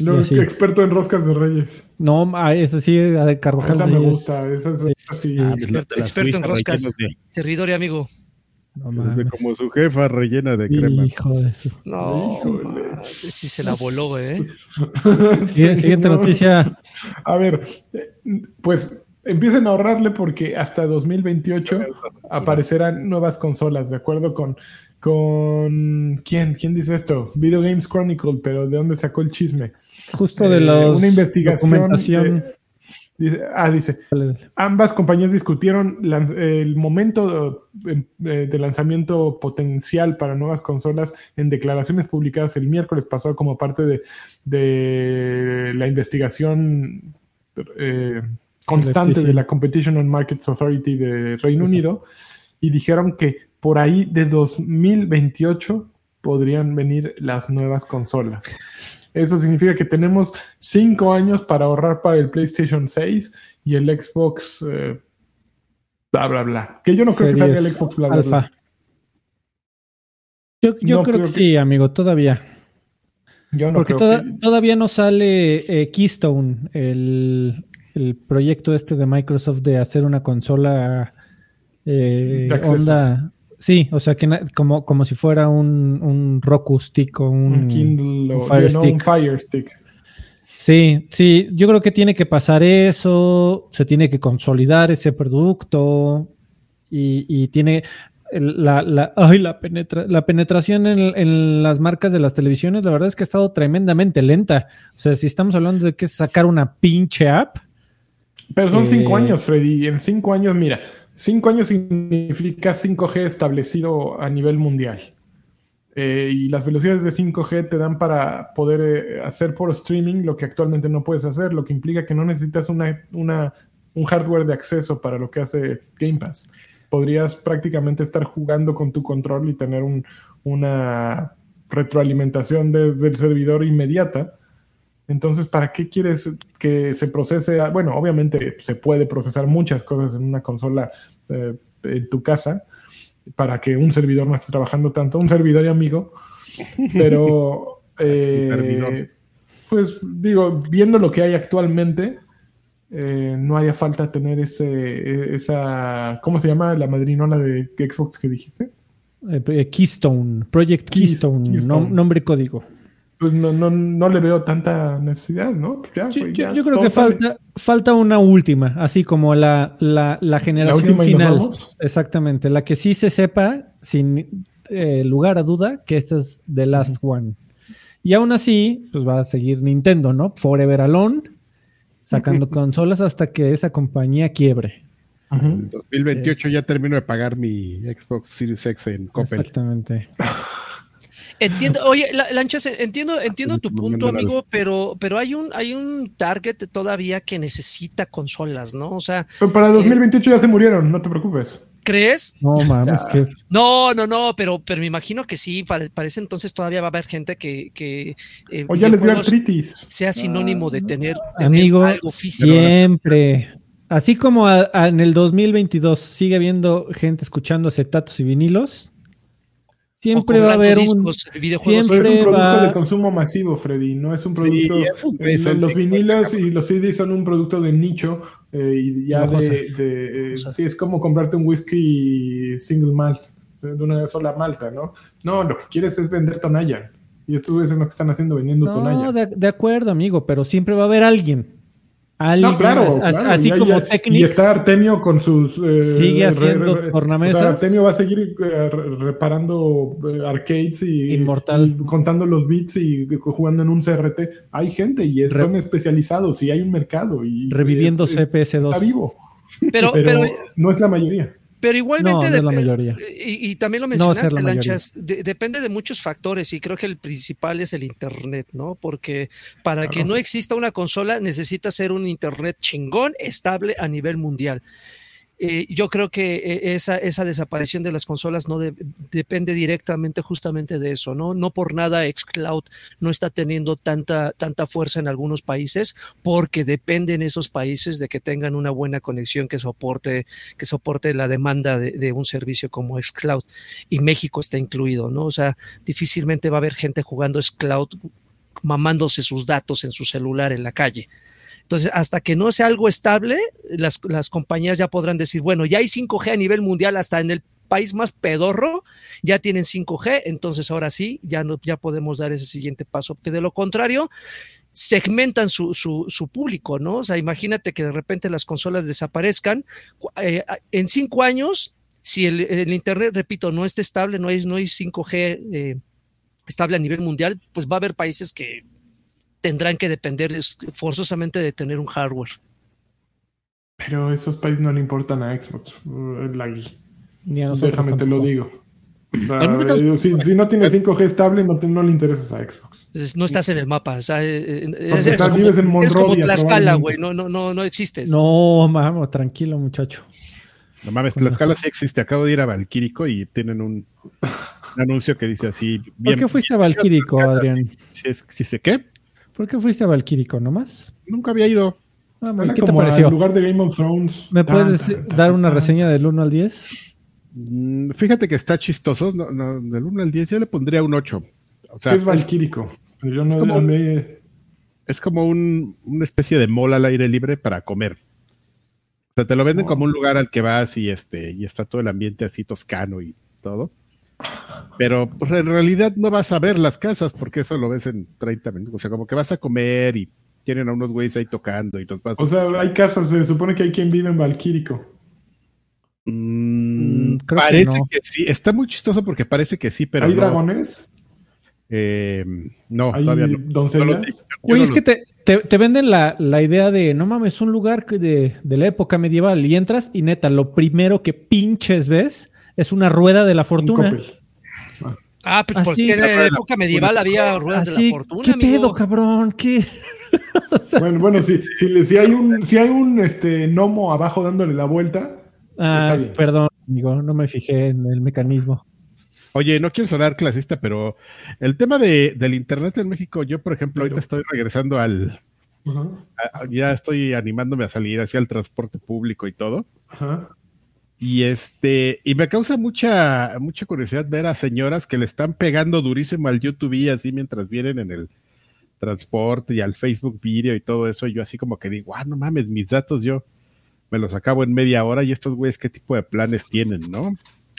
Luego, Sí. experto en roscas de reyes. No, ah, eso sí, a de Carvajal. Esa me es- gusta. Esa, esa sí. Ah, Experto- las experto en roscas. Servidor y amigo. No Desde mames. como su jefa rellena de crema. Hijo de su- No, Híjole. sí se la voló, ¿eh? Siguiente, siguiente no. noticia. A ver, eh, pues empiecen a ahorrarle porque hasta 2028 aparecerán nuevas consolas, de acuerdo con, con ¿quién? ¿Quién dice esto? Video Games Chronicle, pero ¿de dónde sacó el chisme? Justo de Eh, los una investigación. documentación. de- dice- ah, dice, ambas compañías discutieron el momento eh, eh, de lanzamiento potencial para nuevas consolas en declaraciones publicadas el miércoles pasado como parte de, de la investigación eh, constante de la Competition and Markets Authority de Reino Eso. Unido y dijeron que por ahí de 2028 podrían venir las nuevas consolas. Eso significa que tenemos cinco años para ahorrar para el PlayStation 6 y el Xbox eh, bla bla bla. Que yo no creo que salga el Xbox bla bla Alpha. bla. Yo, yo No creo creo que que- sí, amigo, todavía. Yo no Porque creo toda- que- todavía no sale eh, Keystone, el, el proyecto este de Microsoft de hacer una consola eh, onda. Sí, o sea, que como, como si fuera un, un Roku Stick o un, un Kindle o un Fire no, un Stick. Fire Stick. Sí, sí, yo creo que tiene que pasar eso, se tiene que consolidar ese producto y, y tiene la, la, ay, la, penetra- la penetración en, en las marcas de las televisiones, la verdad es que ha estado tremendamente lenta. O sea, si estamos hablando de que es sacar una pinche app, Pero son Eh, cinco años, Freddy. y En cinco años, mira, cinco años significa 5G establecido a nivel mundial. Eh, y las velocidades de 5G te dan para poder eh, hacer por streaming lo que actualmente no puedes hacer, lo que implica que no necesitas una, un hardware de acceso para lo que hace Game Pass. Podrías prácticamente estar jugando con tu control y tener un- una retroalimentación desde el servidor inmediata. Entonces, ¿para qué quieres que se procese? a- Bueno, obviamente se puede procesar muchas cosas en una consola eh, en tu casa para que un servidor no esté trabajando tanto, un servidor y amigo, pero eh, servidor. pues digo, viendo lo que hay actualmente, eh, no haría falta tener ese, esa, ¿cómo se llama la madrinona de Xbox que dijiste? eh, eh, Keystone, Project Keys- Keystone, Keystone. nom- nombre y código. Pues no, no, no le veo tanta necesidad, ¿no? Ya, Yo, güey, yo- ya yo creo que sale. falta, falta una última, así como la, la, la generación última y nos final. vamos. Exactamente, la que sí se sepa, sin eh, lugar a duda, que esta es The Last One. Y aún así, pues va a seguir Nintendo, ¿no? Forever Alone, sacando consolas hasta que esa compañía quiebre. En 2028 ya termino de pagar mi Xbox Series X en Coppel. Exactamente. Entiendo, oye, La- Lanchas, entiendo, entiendo tu punto, amigo, pero, pero hay un, hay un target todavía que necesita consolas, ¿no? O sea, Pero para 2028 ya se murieron, no te preocupes. ¿crees? No mames, que No, no, no, pero, pero me imagino que sí, para, para ese entonces todavía va a haber gente que, que eh, O ya les dio artritis. sea sinónimo de tener, tener amigo, algo físico. siempre. Así como a- a- en el 2022 sigue habiendo gente escuchando acetatos y vinilos, siempre va a haber un... discos, videojuegos. Pero es un Siempre producto va- de consumo masivo, Freddy. No es un producto. es un eh, los vinilos y los CDs son un producto de nicho eh, y ya de. de, eh, sí, es como comprarte un whisky single malt de una sola malta, ¿no? No, lo que quieres es vender Tonayan. Y güeyes son lo que están haciendo vendiendo No, Tonayan. de, de acuerdo, amigo, pero siempre va a haber alguien. Alguien, No, claro, claro, así y como y Technics. está Artemio con sus. eh, Sigue haciendo O tornamesas. sea, Artemio va a seguir eh, re- reparando eh, arcades y. Inmortal. y contando los bits y jugando en un CRT. Hay gente y Re- son especializados y hay un mercado. y reviviendo es- es- CPS2. Está vivo. Pero, Pero, pero, no es la mayoría. Pero igualmente No, no es la dep- mayoría. Y, y también lo No mencionaste, la. Lanchas, de- depende de muchos factores y creo que el principal es el Internet, ¿no? Porque para que no exista una consola necesita ser un Internet chingón, estable a nivel mundial. Eh, yo creo que eh, esa, esa desaparición de las consolas no de- depende directamente justamente de eso, ¿no? No por nada Xcloud no está teniendo tanta, tanta fuerza en algunos países porque depende en esos países de que tengan una buena conexión que soporte que soporte la demanda de, de un servicio como Xcloud. Y México está incluido, ¿no? O sea, difícilmente va a haber gente jugando Xcloud mamándose sus datos en su celular en la calle. Entonces, hasta que no sea algo estable, las, las compañías ya podrán decir, bueno, ya hay 5G a nivel mundial hasta en el país más pedorro, ya tienen 5G, entonces ahora sí, ya, no, ya podemos dar ese siguiente paso, que de lo contrario, segmentan su, su, su, público, ¿no? O sea, imagínate que de repente las consolas desaparezcan. Eh, en cinco años, si el, el, Internet, repito, no está estable, no hay, no hay 5G eh, estable a nivel mundial, pues va a haber países que tendrán que depender forzosamente de tener un hardware. Pero a esos países no le importan a Xbox, la Déjame te lo digo. Uh, si, si, no tienes 5G estable, no, te, no le interesas a Xbox. No estás en el mapa. O sea, es, estás, como, vives en Monrovia, es como Tlaxcala, güey. No, no, no, no existes. No, vamos, tranquilo, muchacho. No mames, Tlaxcala sí existe. Acabo de ir a Valquírico y tienen un, un anuncio que dice así. Bien, ¿Por qué fuiste a Valquírico, Adrián? ¿Si, si sé qué? ¿Por qué fuiste a Valquírico nomás? Nunca había ido. Ah, ¿Qué te pareció? En lugar de Game of Thrones. ¿Me puedes tan, tan, dar una reseña del 1 al 10? Mm, fíjate que está chistoso. No, no, del 1 al 10 yo le pondría un 8. O sea, ¿Qué es Valquírico? Yo no es como, me... es como un, una especie de mall al aire libre para comer. O sea, te lo venden oh. como un lugar al que vas y este y está todo el ambiente así toscano y todo. Pero pues, en realidad no vas a ver las casas porque eso lo ves en 30 minutos. O sea, como que vas a comer y tienen a unos güeyes ahí tocando y los vas O sea, hay casas, se supone que hay quien vive en Valquírico. Mm, parece que, no. que, sí, está muy chistoso porque parece que sí, pero. ¿Hay no. dragones? Eh, no, ¿Hay todavía no. doncellas? Güey, es que te, te, te, venden la, la, idea de, no mames, un lugar de, de, la época medieval y entras y neta, lo primero que pinches ves es una rueda de la fortuna. Ah, pues porque en la época medieval había ruedas Así, de la fortuna. ¿Qué amigo? pedo, cabrón? ¿Qué? bueno, bueno, si, si, si, hay un, si hay un este, gnomo abajo dándole la vuelta. Ah, perdón, amigo, no me fijé en el mecanismo. Oye, no quiero sonar clasista, pero el tema de, del Internet en México, yo, por ejemplo, ahorita estoy regresando al. Uh -huh. a, ya estoy animándome a salir hacia el transporte público y todo. Uh -huh. Y este, y me causa mucha, mucha curiosidad ver a señoras que le están pegando durísimo al YouTube y así mientras vienen en el transporte y al Facebook Video y todo eso. Y yo así como que digo, ah, no mames, mis datos yo me los acabo en media hora y estos güeyes qué tipo de planes tienen, ¿no?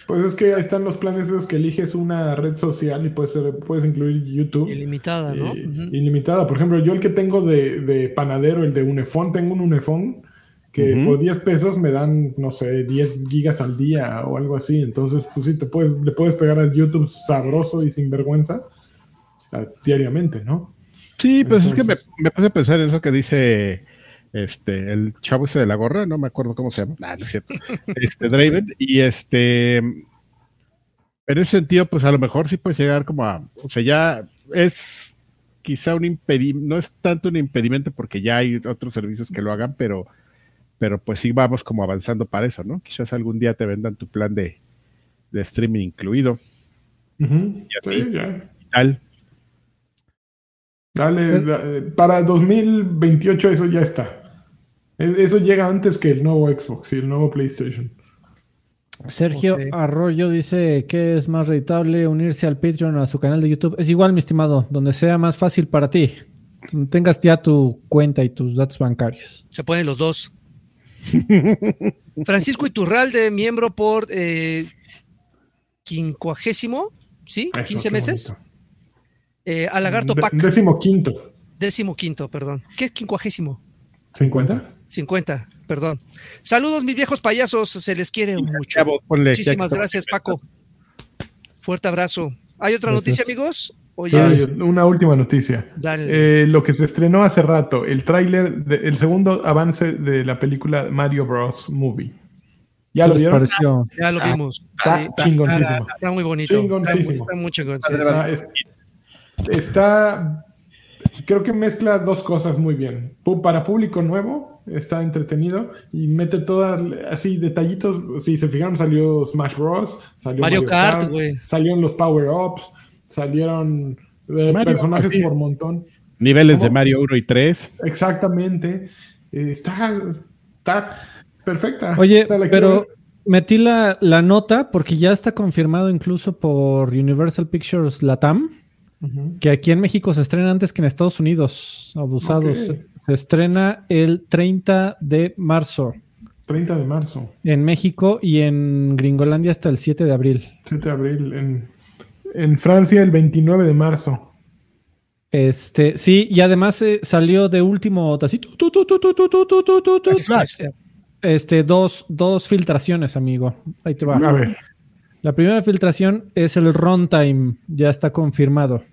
Pues es que ahí están los planes esos que eliges una red social y puedes, ser, puedes incluir YouTube. Ilimitada, ¿no? Eh, uh -huh. Ilimitada. Por ejemplo, yo el que tengo de, de panadero, el de Unifón, tengo un Unifón que uh -huh. por 10 pesos me dan, no sé, 10 gigas al día o algo así. Entonces, pues sí, te puedes, le puedes pegar al YouTube sabroso y sin vergüenza diariamente, ¿no? Sí, pues Entonces, es que me, me puse a pensar en eso que dice este, el chavo ese de la gorra, no me acuerdo cómo se llama, nah, no es cierto, este, Draven, y este, en ese sentido, pues a lo mejor sí puedes llegar como a, o sea, ya es quizá un impedimento, no es tanto un impedimento porque ya hay otros servicios que lo hagan, pero, pero pues sí vamos como avanzando para eso, ¿no? Quizás algún día te vendan tu plan de, de streaming incluido. Uh -huh. Y así, sí, ya. Y tal. Dale, sí. para 2028 eso ya está. Eso llega antes que el nuevo Xbox y el nuevo PlayStation. Sergio okay. Arroyo dice que es más rentable unirse al Patreon a su canal de YouTube. Es igual, mi estimado, donde sea más fácil para ti. Tengas ya tu cuenta y tus datos bancarios. Se pueden los dos. Francisco Iturralde, miembro por eh, quincuagésimo, ¿sí? Eso, 15 meses. Eh, a Lagarto Pac. Décimo quinto. Décimo quinto, perdón. ¿Qué es quincuagésimo? ¿50? 50, perdón. Saludos, mis viejos payasos, se les quiere sí, mucho. Chavo, ponle, Muchísimas gracias, Paco. Fuerte abrazo. ¿Hay otra noticia, amigos? Es... Una última noticia. Eh, lo que se estrenó hace rato, el tráiler, el segundo avance de la película Mario Bros. Movie. ¿Ya lo vieron? Pareció? Ya lo vimos. Está sí, chingoncísimo. Está, está, muy bonito. Chingoncísimo. Está, está muy chingón. Está, está creo que mezcla dos cosas muy bien. Para público nuevo, está entretenido y mete todas así detallitos. Si se fijaron, salió Smash Bros. Salió Mario, Mario Kart, Kart salieron los Power Ups, salieron eh, personajes por montón. Niveles ¿Cómo? de Mario 1 y 3. Exactamente. Eh, está, está perfecta. Oye, pero metí la, la nota porque ya está confirmado incluso por Universal Pictures Latam Uh -huh. Que aquí en México se estrena antes que en Estados Unidos. Abusados. Okay. Se estrena el 30 de marzo. 30 de marzo. En México y en Gringolandia hasta el 7 de abril. 7 de abril. En, en Francia el 29 de marzo. Este, sí, y además salió de último así, tu, tu, tu, Este, dos, dos filtraciones, amigo. Ahí te va. A ver. La primera filtración es el runtime, ya está confirmado.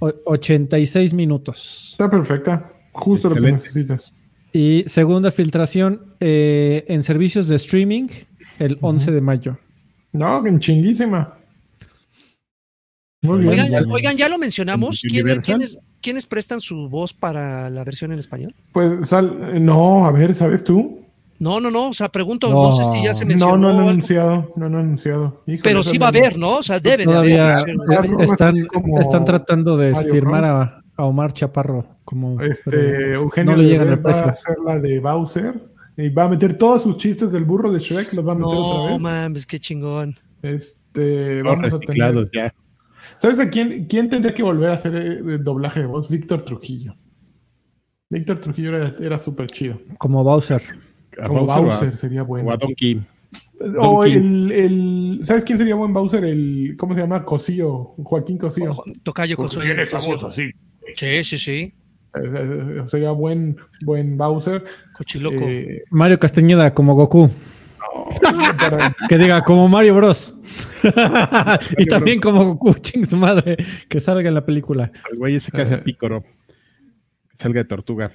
O 86 minutos. Está perfecta, justo lo que necesitas. Y segunda filtración eh, en servicios de streaming el 11 de mayo. No, en chinguísima. Muy. Oigan, ya, ya. oigan, ya lo mencionamos. ¿En ¿Quién- Universal? ¿Quiénes, quiénes prestan su voz para la versión en español? Pues sal, no, a ver, ¿sabes tú? No, no, no. O sea, pregunto, No. no, sé si ya se No, mencionó. no han algo, anunciado, no han anunciado. Híjole, pero sí no- va a haber, ¿no? O sea, debe de haber. están, están tratando de Mario firmar a, a Omar Chaparro como Este, Eugenio no le llegan va a hacer la de Bowser y va a meter todos sus chistes del burro de Shrek, los va a meter No, otra vez. mames, qué chingón. Este, vamos a tener. ya. ¿Sabes a quién, quién tendría que volver a hacer eh, el doblaje de voz? Víctor Trujillo. Víctor Trujillo era, era súper chido. como Bowser. Como Bowser sería bueno. O a Donkey. O Donkey. el, el- ¿Sabes quién sería buen Bowser? El, ¿cómo se llama? Cosío, Joaquín Cosío. Ojo, Tocayo con su. sí. Sí, sí, sí. Eh, eh, sería buen, buen Bowser. Cochiloco. Eh, Mario Castañeda como Goku. Que diga como Mario Bros. y también como Goku, ching su madre, que salga en la película. El güey ese que hace Eh. a Pícoro. Que salga de tortuga.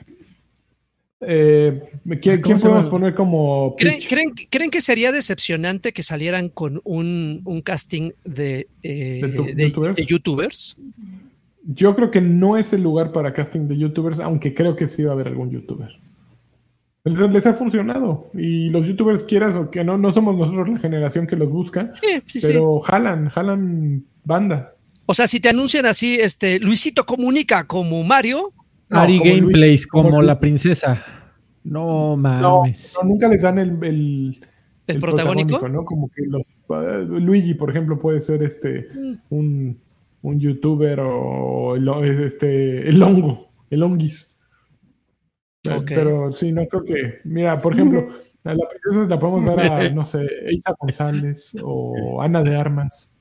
eh, ¿Quién, ¿Cómo quién se podemos poner como ¿Creen, creen, creen que sería decepcionante que salieran con un, un casting de, eh, ¿De tu- de- youtubers? de youtubers? Yo creo que no es el lugar para casting de youtubers, aunque creo que sí va a haber algún youtuber. Les, les ha funcionado. Y los youtubers, quieras o que no, no somos nosotros la generación que los busca, Sí, sí, sí. pero jalan, jalan banda. O sea, si te anuncian así, este, Luisito comunica como Mario, No, Ari como Luis- Gameplays como, como la princesa. No mames. no, nunca les dan el, el, el, protagónico. ¿no? Como que los uh, Luigi, por ejemplo, puede ser este Mm. un, un youtuber o el, este el hongo, el honguis. Pero sí, no creo que. Mira, por ejemplo, a la princesa la podemos dar a, no sé, Isa González o Ana de Armas.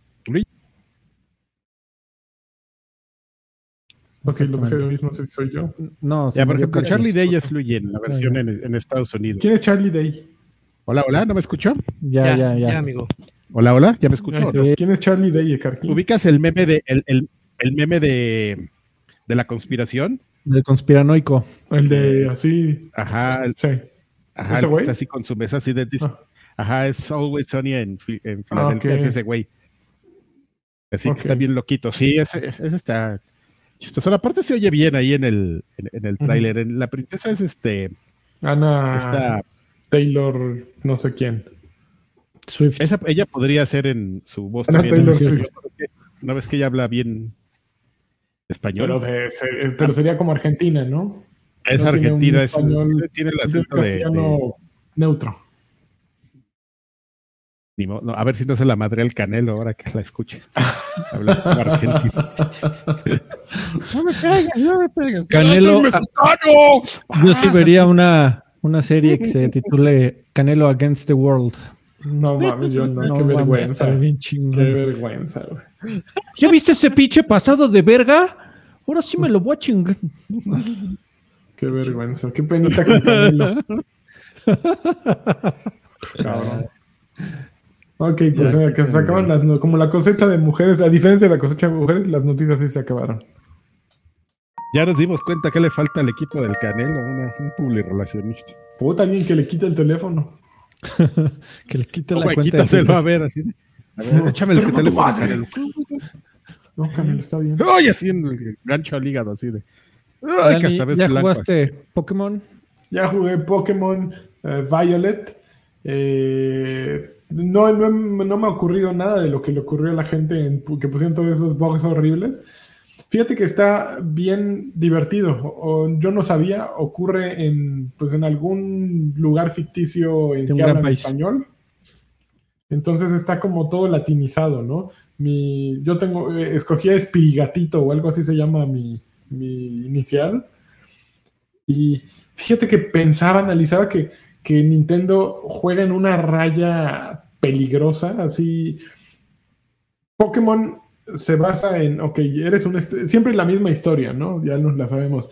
Ok, los dejé de oír, no sé si soy yo. No, Ya, por ejemplo. Charlie Day es Luigi en la versión en, en Estados Unidos. ¿Quién es Charlie Day? Hola, hola, ¿no me escuchó? Ya, ya, ya. amigo. Hola, hola, ¿ya me escuchó? ¿Quién es Charlie Day, Ekarki? ¿Ubicas el meme de el, el- el meme de, de la conspiración? Del conspiranoico. El de así. Ajá, el- Sí. ajá, ¿Ese güey? así con su mesa así de Ah. Ajá, es Always Sunny en, en Ah, Filadelfia, es ese güey. Así que está bien loquito. Sí, ese, ese está chistoso. Aparte se oye bien ahí en el, en, en el tráiler. La princesa es este, Ana esta- Taylor, no sé quién. Swift. esa, ella podría ser en su voz Ana también. Taylor ¿no? Swift. Una vez que ella habla bien español. Pero, de- se- pero sería como Argentina, ¿no? es no tiene argentina, es, español- tiene el acento de, castellano de- neutro. no, a ver si no se la madre al canelo ahora que la escuche. Habla como argentino. no me pegues, no me pegues. Canelo- ¡Yo soy mexicano! Yo sí vería una, una serie que se titule Canelo Against the World. No mames, yo no. No qué vergüenza. bien Qué vergüenza, güey. ¿Ya viste ese pinche pasado de verga? Ahora sí me lo voy a chingar. Qué vergüenza. Qué penita con Canelo. Cabrón. Ok, pues Ya, que se acaban las no- como la cosecha de mujeres, a diferencia de la cosecha de mujeres, las noticias sí se acabaron. Ya nos dimos cuenta que le falta al equipo del Canelo, una, un publirelacionista. Puta, alguien que le quite el teléfono. Que le quite la Güey, cuenta. de quítaselo a ver así. de- A ver, échame el Te rompo tu teléfono. madre. No, Canelo, está bien. Ay, así en el gancho al hígado, así de. Ay, que Dani, hasta ves ¿Ya blanco. jugaste Pokémon? Ya jugué Pokémon eh, Violet. Eh, no, no, no me ha ocurrido nada de lo que le ocurrió a la gente en, que pusieron todos esos bugs horribles. Fíjate que está bien divertido. O- yo no sabía, ocurre en, pues en algún lugar ficticio en De que hablan país. español. Entonces está como todo latinizado, ¿no? Mi, yo tengo, eh, escogí a Espirigatito o algo así se llama mi, mi inicial. Y fíjate que pensaba, analizaba que, que Nintendo juega en una raya peligrosa, así. Pokémon se basa en, ok, eres un siempre la misma historia, ¿no? Ya nos la sabemos.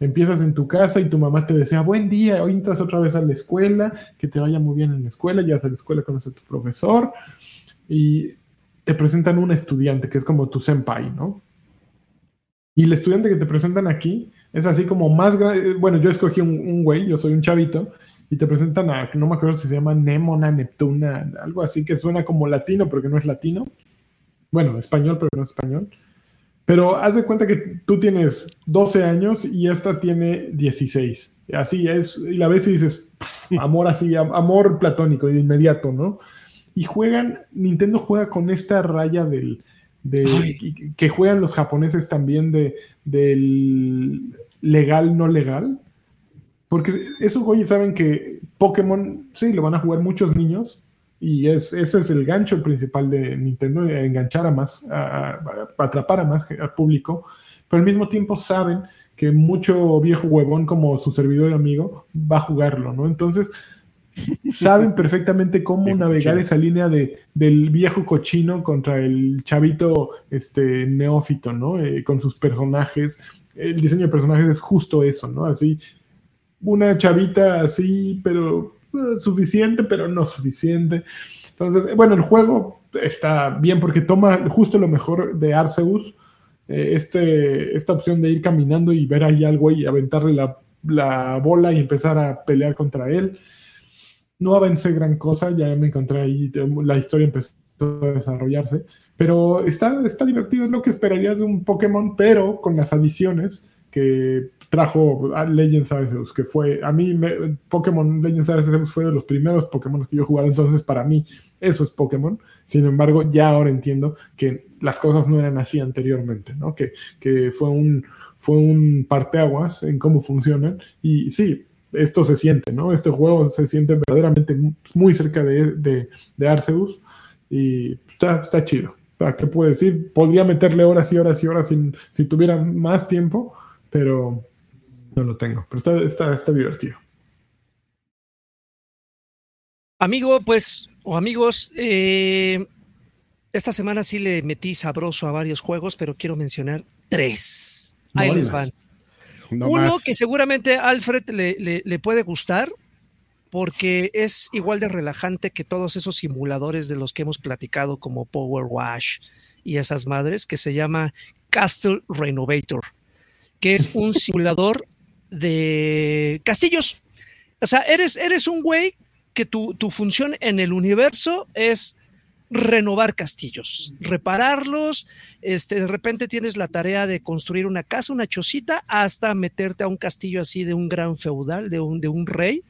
Empiezas en tu casa y tu mamá te desea, buen día, hoy entras otra vez a la escuela, que te vaya muy bien en la escuela, ya a la escuela, conoces a tu profesor y te presentan un estudiante que es como tu senpai, ¿no? Y el estudiante que te presentan aquí es así como más grande, bueno, yo escogí un, un güey, yo soy un chavito, y te presentan a, no me acuerdo si se llama Nemona, Neptuna, algo así que suena como latino, pero que no es latino. Bueno, español, pero no es español. Pero haz de cuenta que tú tienes 12 años y esta tiene 16. Así es, y la ves y dices, amor así, amor platónico de inmediato, ¿no? Y juegan, Nintendo juega con esta raya del, de, que juegan los japoneses también de, del legal, no legal. Porque esos güeyes saben que Pokémon, sí, lo van a jugar muchos niños. Y es, ese es el gancho principal de Nintendo, de enganchar a más, a, atrapar a más al público. Pero al mismo tiempo saben que mucho viejo huevón como su servidor y amigo va a jugarlo, ¿no? Entonces, saben perfectamente cómo navegar esa línea de, del viejo cochino contra el chavito este, neófito, ¿no? Eh, con sus personajes. El diseño de personajes es justo eso, ¿no? Así, una chavita así, pero suficiente, pero no suficiente. Entonces, bueno, el juego está bien porque toma justo lo mejor de Arceus, eh, este, esta opción de ir caminando y ver ahí algo y aventarle la, la, bola y empezar a pelear contra él. No avancé gran cosa, ya me encontré ahí, la historia empezó a desarrollarse, pero está, está divertido, es lo que esperarías de un Pokémon, pero con las adiciones que trajo Legends Arceus, que fue, a mí Pokémon Legends Arceus fue de los primeros Pokémon que yo he jugado, entonces para mí eso es Pokémon. Sin embargo, ya ahora entiendo que las cosas no eran así anteriormente, ¿no? Que, que fue un fue un parteaguas en cómo funcionan y sí, esto se siente, ¿no? Este juego se siente verdaderamente muy cerca de, de, de Arceus y está, está chido. ¿Qué puedo decir? Podría meterle horas y horas y horas sin, si tuviera más tiempo, pero no lo tengo, pero está, está, divertido. Amigo, pues, o amigos, eh, esta semana sí le metí sabroso a varios juegos, pero quiero mencionar tres. Ahí les van. Uno que seguramente Alfred le, le, puede gustar porque es igual de relajante que todos esos simuladores de los que hemos platicado como Power Wash y esas madres, que se llama Castle Renovator, que es un simulador de castillos. O sea, eres, eres un güey que tu, tu función en el universo es renovar castillos, repararlos, este, de repente tienes la tarea de construir una casa, una chocita, hasta meterte a un castillo así de un gran feudal, de un, de un rey,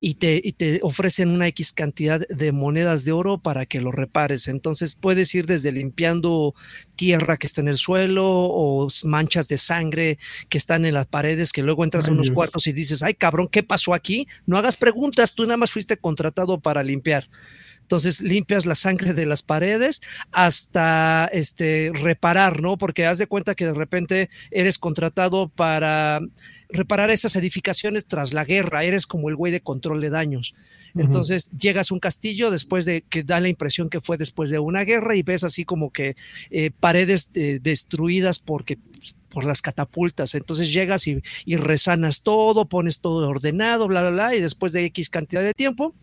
y te, y te, ofrecen una X cantidad de monedas de oro para que lo repares. Entonces puedes ir desde limpiando tierra que está en el suelo o manchas de sangre que están en las paredes, que luego entras a unos cuartos y dices, ay cabrón, ¿qué pasó aquí? No hagas preguntas, tú nada más fuiste contratado para limpiar. Entonces limpias la sangre de las paredes hasta este, reparar, ¿no? Porque haz de cuenta que de repente eres contratado para reparar esas edificaciones tras la guerra, eres como el güey de control de daños. Entonces llegas a un castillo después de que da la impresión que fue después de una guerra y ves así como que eh, paredes eh, destruidas porque por las catapultas. Entonces llegas y, y resanas todo, pones todo ordenado, bla, bla, bla, y después de X cantidad de tiempo,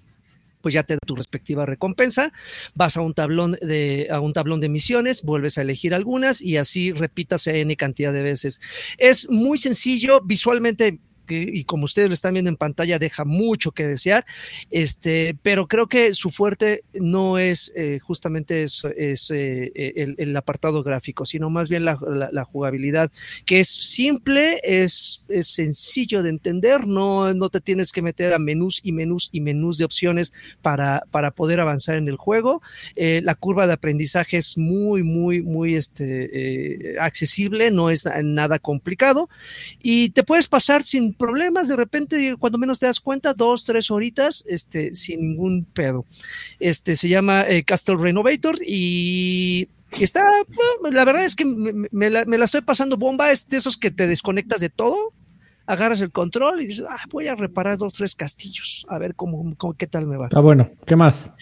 pues ya te da tu respectiva recompensa, vas a un tablón de, a un tablón de misiones, vuelves a elegir algunas y así repitas N cantidad de veces. Es muy sencillo, visualmente y como ustedes lo están viendo en pantalla, deja mucho que desear, este, pero creo que su fuerte no es eh, justamente es, es eh, el, apartado gráfico, sino más bien la, jugabilidad, que es simple, es, es, sencillo de entender, no, no te tienes que meter a menús y menús y menús de opciones para, para poder avanzar en el juego. Eh, la curva de aprendizaje es muy, muy, muy este, accesible, no es nada complicado. Y te puedes pasar sin problemas, de repente, cuando menos te das cuenta, dos, tres horitas, este, sin ningún pedo. Este se llama eh, Castle Renovator y está, la verdad es que me, la, estoy pasando bomba, es de esos que te desconectas de todo, agarras el control y dices, ah, voy a reparar dos, tres castillos, a ver cómo, cómo qué tal me va. Está bueno, ¿qué más?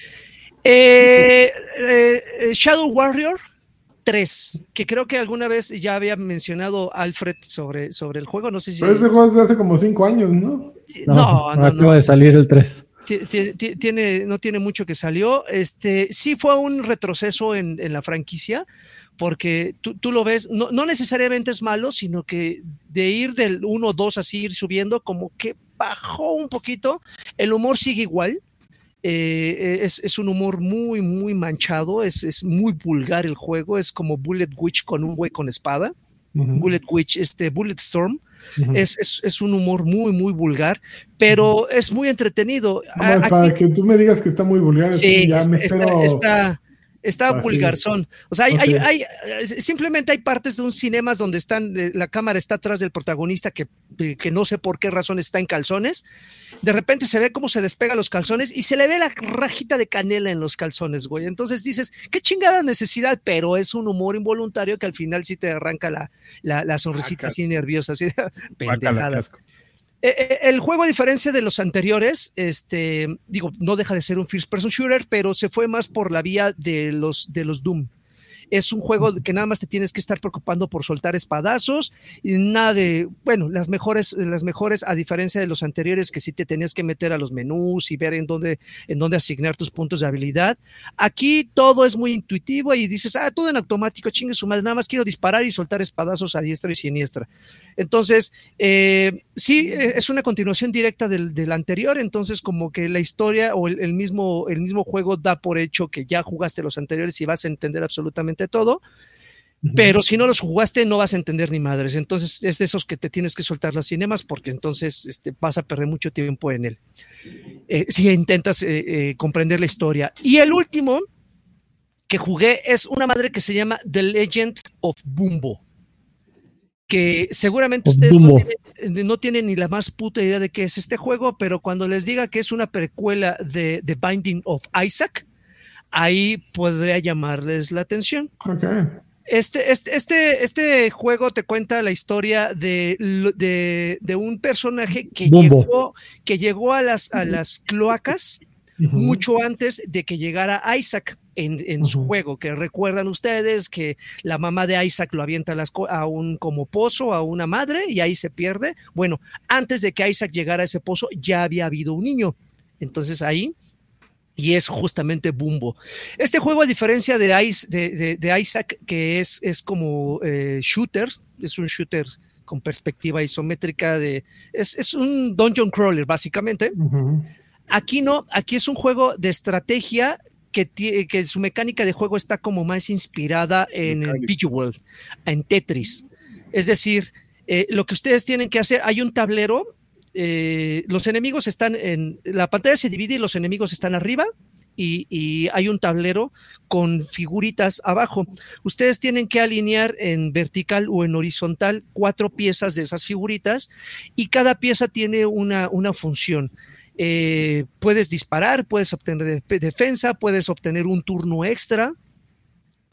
Eh, eh, Shadow Warrior 3, que creo que alguna vez ya había mencionado Alfred sobre, sobre el juego, no sé si... Pero ese juego es de hace como cinco años, ¿no? No, no, acaba de salir el 3. Tiene, no tiene mucho que salió. Este, sí fue un retroceso en, en la franquicia, porque tú, tú lo ves, no, no, necesariamente es malo, sino que de ir del 1 2 así ir subiendo, como que bajó un poquito, el humor sigue igual. Eh, es, es, un humor muy, muy manchado, es, es, muy vulgar el juego, es como Bullet Witch con un güey con espada. Uh -huh. Bullet Witch, este, Bullet Storm. Uh -huh. es, es, un humor muy, muy vulgar, pero uh -huh. es muy entretenido. No, para que tú me digas que está muy vulgar, sí, ya me está, espero... está, está ah, vulgarzón. O sea, hay, okay. hay, hay, simplemente hay partes de un cinemas donde están, la cámara está atrás del protagonista que, que no sé por qué razón está en calzones. De repente se ve cómo se despega los calzones y se le ve la rajita de canela en los calzones, güey. Entonces dices, qué chingada necesidad, pero es un humor involuntario que al final sí te arranca la, la, la sonrisita ah, así nerviosa, así de pendejadas. El juego, a diferencia de los anteriores, este, digo, no deja de ser un first person shooter, pero se fue más por la vía de los, de los Doom. Es un juego que nada más te tienes que estar preocupando por soltar espadazos y nada de, bueno, las mejores, las mejores, a diferencia de los anteriores, que sí te tenías que meter a los menús y ver en dónde, en dónde asignar tus puntos de habilidad. Aquí todo es muy intuitivo y dices, ah, todo en automático, chingue su madre, nada más quiero disparar y soltar espadazos a diestra y siniestra. Entonces, eh, sí, es una continuación directa del, del, anterior, entonces como que la historia o el, el, mismo, el mismo juego da por hecho que ya jugaste los anteriores y vas a entender absolutamente todo, uh -huh. pero si no los jugaste no vas a entender ni madres, entonces es de esos que te tienes que soltar las cinemas porque entonces este, vas a perder mucho tiempo en él, eh, si intentas eh, eh, comprender la historia. Y el último que jugué es una madre que se llama The Legend of Bumbo que seguramente ustedes no tienen, no tienen, ni la más puta idea de qué es este juego, pero cuando les diga que es una precuela de The Binding of Isaac, ahí podría llamarles la atención. Okay. Este, este, este, este, juego te cuenta la historia de, de, de un personaje que llegó, que llegó a las, a las cloacas uh -huh. mucho antes de que llegara Isaac en, en uh -huh. su juego, que recuerdan ustedes que la mamá de Isaac lo avienta a, las, a, un como pozo, a una madre, y ahí se pierde. Bueno, antes de que Isaac llegara a ese pozo, ya había habido un niño. Entonces ahí y es justamente Bumbo. Este juego, a diferencia de, Ice, de, de, de Isaac, que es, es como eh, shooter, es un shooter con perspectiva isométrica de. Es, es un dungeon crawler, básicamente. Uh -huh. Aquí no, aquí es un juego de estrategia que, que, su mecánica de juego está como más inspirada en el World, en Tetris. Es decir, eh, lo que ustedes tienen que hacer, hay un tablero eh, los enemigos están en la pantalla se divide y los enemigos están arriba y, hay un tablero con figuritas abajo. Ustedes tienen que alinear en vertical o en horizontal cuatro piezas de esas figuritas y cada pieza tiene una, una función. Eh, puedes disparar, puedes obtener defensa, puedes obtener un turno extra,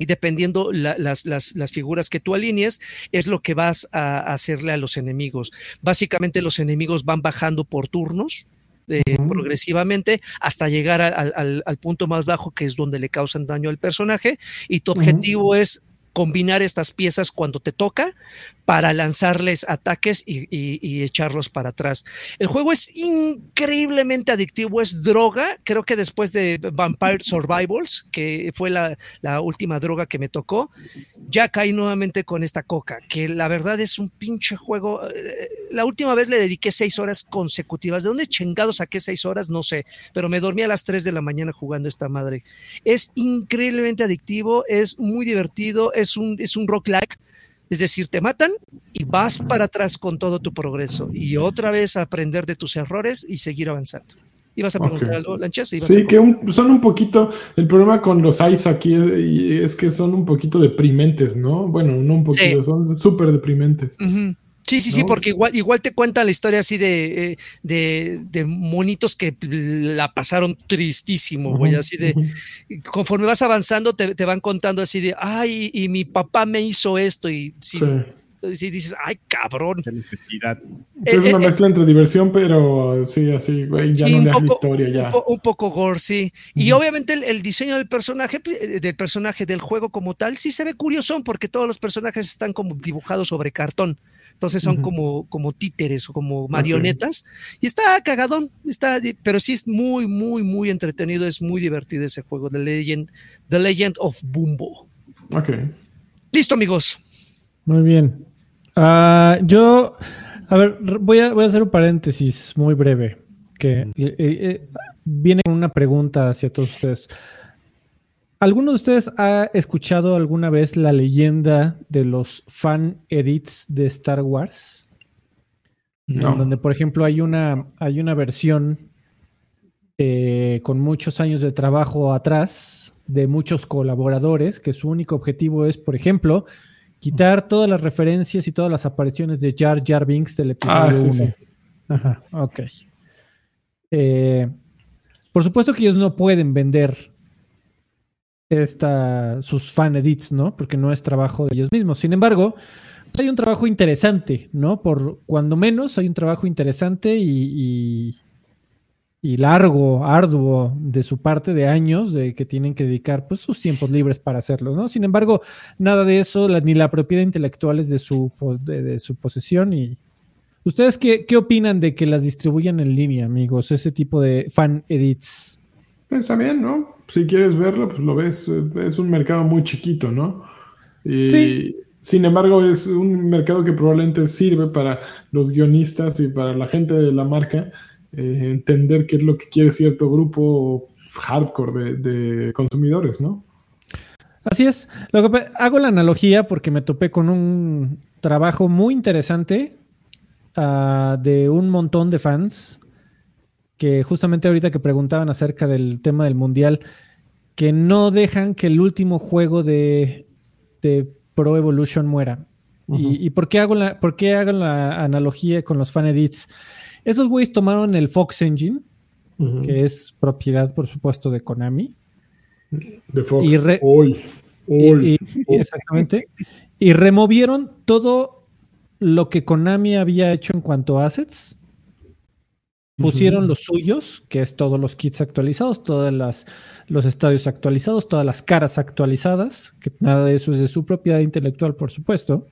y dependiendo la, las, las, las, figuras que tú alinees, es lo que vas a hacerle a los enemigos. Básicamente los enemigos van bajando por turnos. Eh, uh -huh. progresivamente hasta llegar al, al, al, punto más bajo que es donde le causan daño al personaje y tu objetivo uh -huh. es combinar estas piezas cuando te toca para lanzarles ataques y, echarlos para atrás. El juego es increíblemente adictivo, es droga. Creo que después de Vampire Survivals, que fue la, última droga que me tocó, ya caí nuevamente con esta coca, que la verdad es un pinche juego. Eh, la última vez le dediqué seis horas consecutivas. ¿De dónde chingados saqué seis horas? No sé, pero me dormí a las tres de la mañana jugando esta madre. Es increíblemente adictivo, es muy divertido, es un, es un rock like es decir, te matan y vas para atrás con todo tu progreso y otra vez a aprender de tus errores y seguir avanzando. ¿Ibas a preguntar okay. algo, Lanchas? Sí, que un, son un poquito, el problema con los ICE aquí es, es, que son un poquito deprimentes, ¿no? Bueno, no un poquito, sí. son súper deprimentes. Uh -huh. Sí, sí, ¿no? sí, porque igual, igual te cuentan la historia así de, eh, de, de monitos que la pasaron tristísimo, güey, uh -huh, así de, uh -huh. conforme vas avanzando te, te, van contando así de, ay, y mi papá me hizo esto y sí, sí. si dices, ay, cabrón. Es una mezcla entre diversión, pero sí, así, güey, ya no le da historia ya. Un, poco gore, sí. Y obviamente el, diseño del personaje, del personaje del juego como tal, sí se ve curioso porque todos los personajes están como dibujados sobre cartón. Entonces son como, como títeres o como marionetas. Y está cagadón, está, pero sí es muy, muy, muy entretenido. Es muy divertido ese juego, The Legend, The Legend of Bumbo. Ok. Listo, amigos. Muy bien. Ah, yo, a ver, voy a, voy a hacer un paréntesis muy breve. Que eh, eh, viene una pregunta hacia todos ustedes. ¿Alguno de ustedes ha escuchado alguna vez la leyenda de los fan edits de Star Wars? No. Donde, por ejemplo, hay una, hay una versión eh, con muchos años de trabajo atrás de muchos colaboradores que su único objetivo es, por ejemplo, quitar todas las referencias y todas las apariciones de Jar Jar Binks del episodio ah, sí, Sí. Ajá, ok. Eh, por supuesto que ellos no pueden vender esta, sus fan edits, ¿no? Porque no es trabajo de ellos mismos. Sin embargo, hay un trabajo interesante, ¿no? Por cuando menos hay un trabajo interesante y, y, largo, arduo de su parte de años de que tienen que dedicar pues, sus tiempos libres para hacerlo, ¿no? Sin embargo, nada de eso, ni la propiedad intelectual es de su, de, su posesión y, ¿Ustedes qué, qué, opinan de que las distribuyan en línea, amigos? Ese tipo de fan edits. Está bien, ¿no? si quieres verlo, pues lo ves, es un mercado muy chiquito, ¿no? Y, Sin embargo, es un mercado que probablemente sirve para los guionistas y para la gente de la marca eh, entender qué es lo que quiere cierto grupo hardcore de, consumidores, ¿no? Así es. Lo que, hago la analogía porque me topé con un trabajo muy interesante ah, de un montón de fans que justamente ahorita que preguntaban acerca del tema del mundial, que no dejan que el último juego de, Pro Evolution muera. ¿Y, por, qué hago la, por qué hago la analogía con los fan edits? Esos güeyes tomaron el Fox Engine, que es propiedad, por supuesto, de Konami. De Fox. Y hoy. Hoy. exactamente. Y removieron todo lo que Konami había hecho en cuanto a assets Pusieron los suyos, que es todos los kits actualizados, todos los estadios actualizados, todas las caras actualizadas, que nada de eso es de su propiedad intelectual, por supuesto.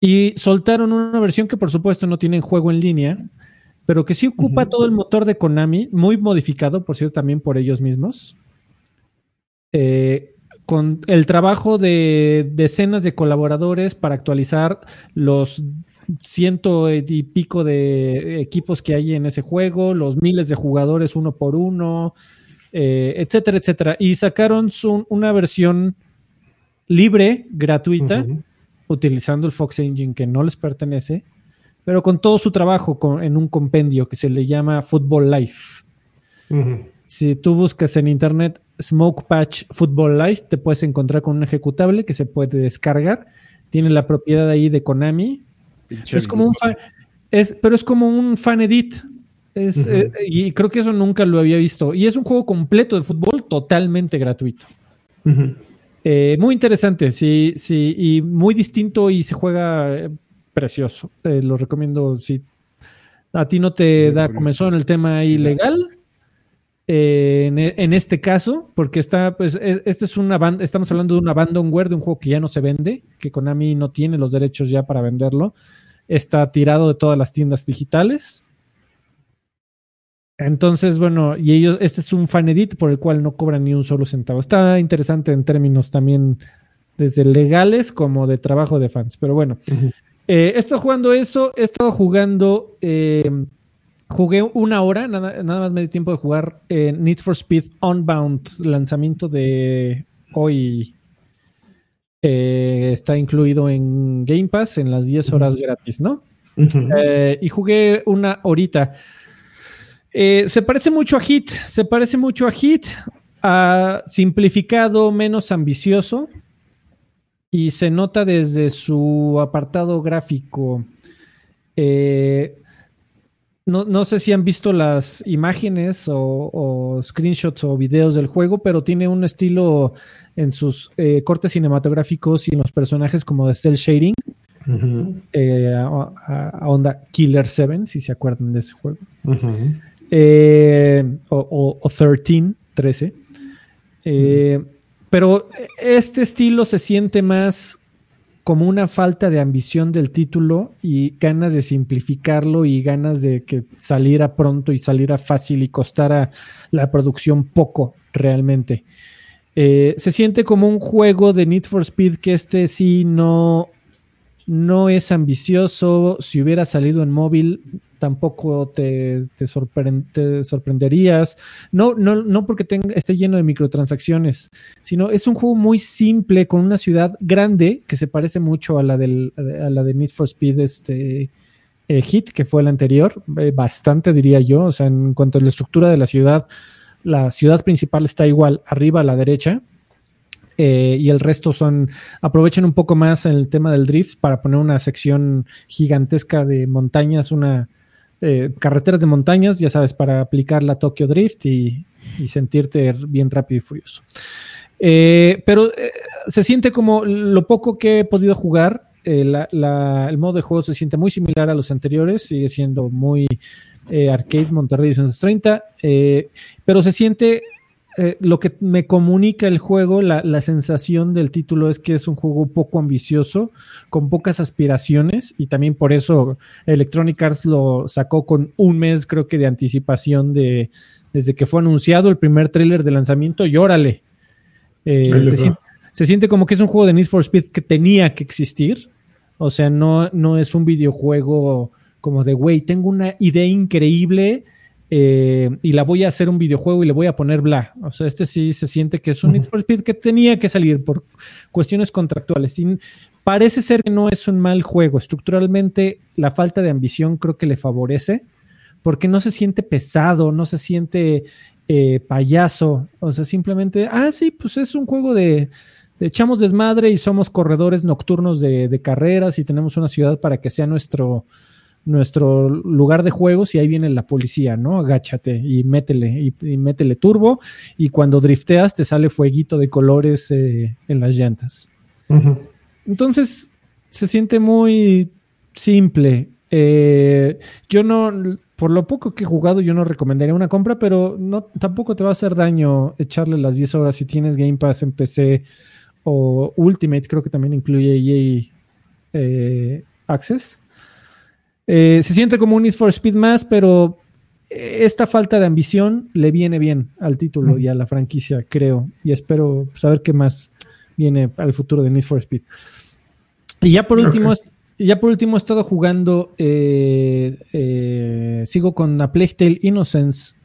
Y soltaron una versión que por supuesto no tiene juego en línea, pero que sí ocupa todo el motor de Konami, muy modificado, por cierto, también por ellos mismos. Eh, con el trabajo de decenas de colaboradores para actualizar los ciento y pico de equipos que hay en ese juego, los miles de jugadores uno por uno, eh, etcétera, etcétera. Y sacaron una versión libre, gratuita, utilizando el Fox Engine que no les pertenece, pero con todo su trabajo en un compendio que se le llama Football Life. Si tú buscas en internet Smoke Patch Football Life, te puedes encontrar con un ejecutable que se puede descargar. Tiene la propiedad ahí de Konami, es como un fan, es, pero es como un fan edit. Eh, y creo que eso nunca lo había visto. Y es un juego completo de fútbol totalmente gratuito. Eh, muy interesante, sí, sí, y muy distinto y se juega eh, precioso. lo recomiendo si a ti no te da comenzó en el tema ilegal. En, en, este caso, porque está, pues, este es una banda, estamos hablando de una abandonware de un juego que ya no se vende, que Konami no tiene los derechos ya para venderlo está tirado de todas las tiendas digitales. Entonces, bueno, y ellos, este es un fan edit por el cual no cobran ni un solo centavo. Está interesante en términos también desde legales como de trabajo de fans. Pero bueno, eh, he estado jugando eso, he estado jugando, eh, jugué una hora, nada, nada, más me di tiempo de jugar eh, Need for Speed Unbound, lanzamiento de hoy, eh, está incluido en Game Pass en las 10 horas gratis, ¿no? Eh, y jugué una horita. Eh, se parece mucho a Hit, se parece mucho a Hit, a simplificado, menos ambicioso, y se nota desde su apartado gráfico. No, sé si han visto las imágenes o, screenshots o videos del juego, pero tiene un estilo en sus eh, cortes cinematográficos y en los personajes como de cel shading, eh, a, onda Killer 7, si se acuerdan de ese juego. o, o, 13, 13. pero este estilo se siente más como una falta de ambición del título y ganas de simplificarlo y ganas de que saliera pronto y saliera fácil y costara la producción poco realmente. Eh, se siente como un juego de Need for Speed que este sí no, no es ambicioso. Si hubiera salido en móvil, tampoco te, te, sorprenderías. No, no, no porque esté lleno de microtransacciones, sino es un juego muy simple con una ciudad grande que se parece mucho a la, del, a la de Need for Speed este, eh, Hit, que fue el anterior, eh, bastante diría yo. O sea, en cuanto a la estructura de la ciudad, la ciudad principal está igual, arriba a la derecha. Eh, y el resto son, aprovechan un poco más el tema del drift para poner una sección gigantesca de montañas, una, eh, carreteras de montañas, ya sabes, para aplicar la Tokyo Drift y, sentirte bien rápido y furioso. Eh, pero eh, se siente como lo poco que he podido jugar, el modo de juego se siente muy similar a los anteriores, sigue siendo muy arcade Monterrey 1930, pero se siente eh, lo que me comunica el juego, la, sensación del título es que es un juego poco ambicioso, con pocas aspiraciones, y también por eso Electronic Arts lo sacó con un mes, creo que, de anticipación de desde que fue anunciado el primer tráiler de lanzamiento, y órale. Eh, se, siente, como que es un juego de Need for Speed que tenía que existir. O sea, no, no es un videojuego como de, güey, tengo una idea increíble eh, y la voy a hacer un videojuego y le voy a poner bla. O sea, este sí se siente que es un Need for Speed que tenía que salir por cuestiones contractuales. Y parece ser que no es un mal juego. Estructuralmente, la falta de ambición creo que le favorece porque no se siente pesado, no se siente eh, payaso. O sea, simplemente, ah, sí, pues es un juego de, echamos desmadre y somos corredores nocturnos de, de carreras y tenemos una ciudad para que sea nuestro nuestro lugar de juegos y ahí viene la policía, ¿no? Agáchate y métele, y, métele turbo y cuando drifteas te sale fueguito de colores eh, en las llantas. Entonces se siente muy simple. Eh, yo no, por lo poco que he jugado, yo no recomendaría una compra, pero no, tampoco te va a hacer daño echarle las 10 horas si tienes Game Pass en PC o Ultimate, creo que también incluye EA eh, Access. Eh, se siente como un Need for Speed más, pero esta falta de ambición le viene bien al título y a la franquicia, creo. Y espero saber qué más viene al futuro de Need for Speed. Y ya por último, ya por último he estado jugando, eh, eh, sigo con A Plague Tale Innocence.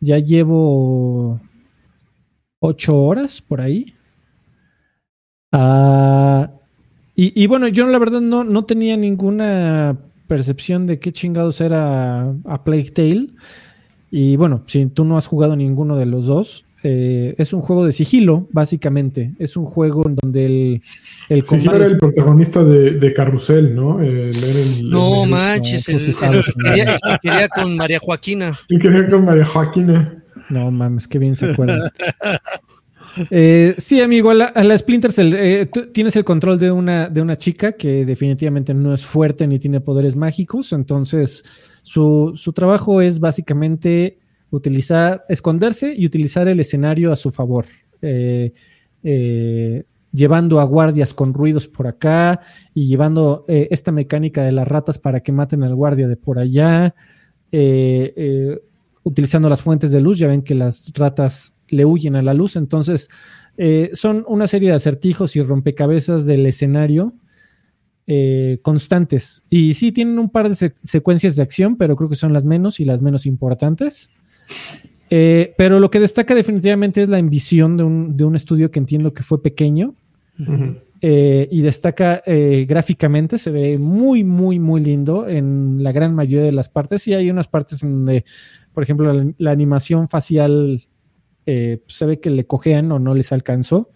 Ya llevo ocho horas por ahí. Ah, y, y, bueno, yo la verdad no, no tenía ninguna percepción de qué chingados era a Plague Tale. Y bueno, si tú no has jugado ninguno de los dos, eh, es un juego de sigilo, básicamente. Es un juego en donde el, el sigilo era el protagonista de, de Carrusel, ¿no? no manches, quería, quería, con María Joaquina. quería con María Joaquina. No mames, qué bien se acuerdan. Eh, sí, amigo, a la, Splinter Cell eh, tienes el control de una, de una chica que definitivamente no es fuerte ni tiene poderes mágicos, entonces su, trabajo es básicamente utilizar, esconderse y utilizar el escenario a su favor. Eh, llevando a guardias con ruidos por acá y llevando esta mecánica de las ratas para que maten al guardia de por allá, utilizando las fuentes de luz, ya ven que las ratas le huyen a la luz. Entonces, eh, son una serie de acertijos y rompecabezas del escenario eh, constantes. Y sí, tienen un par de secuencias de acción, pero creo que son las menos y las menos importantes. Eh, pero lo que destaca definitivamente es la ambición de un, estudio que entiendo que fue pequeño. y destaca gráficamente, se ve muy, muy, muy lindo en la gran mayoría de las partes. Y hay unas partes en donde, por ejemplo, la animación facial eh, se ve que le cojean o no les alcanzó.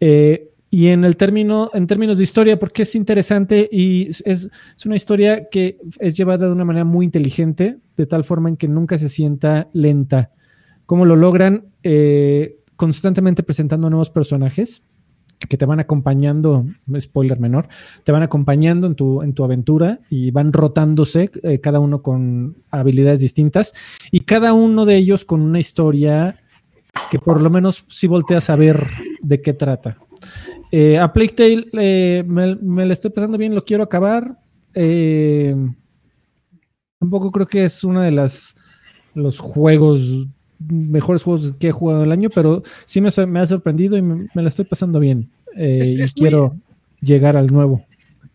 Eh, y en el término, en términos de historia, porque es interesante y es, una historia que es llevada de una manera muy inteligente, de tal forma en que nunca se sienta lenta. ¿Cómo lo logran? Eh, constantemente presentando nuevos personajes que te van acompañando, spoiler menor, te van acompañando en tu, en tu aventura y van rotándose, eh, cada uno con habilidades distintas y cada uno de ellos con una historia que por lo menos sí volteas a ver de qué trata. Eh, a Plague Tale eh, me, me le estoy pasando bien, lo quiero acabar. Eh, tampoco creo que es uno de las los juegos mejores juegos que he jugado el año, pero sí me, me ha sorprendido y me, me, la estoy pasando bien. Eh, Es- y quiero llegar al nuevo.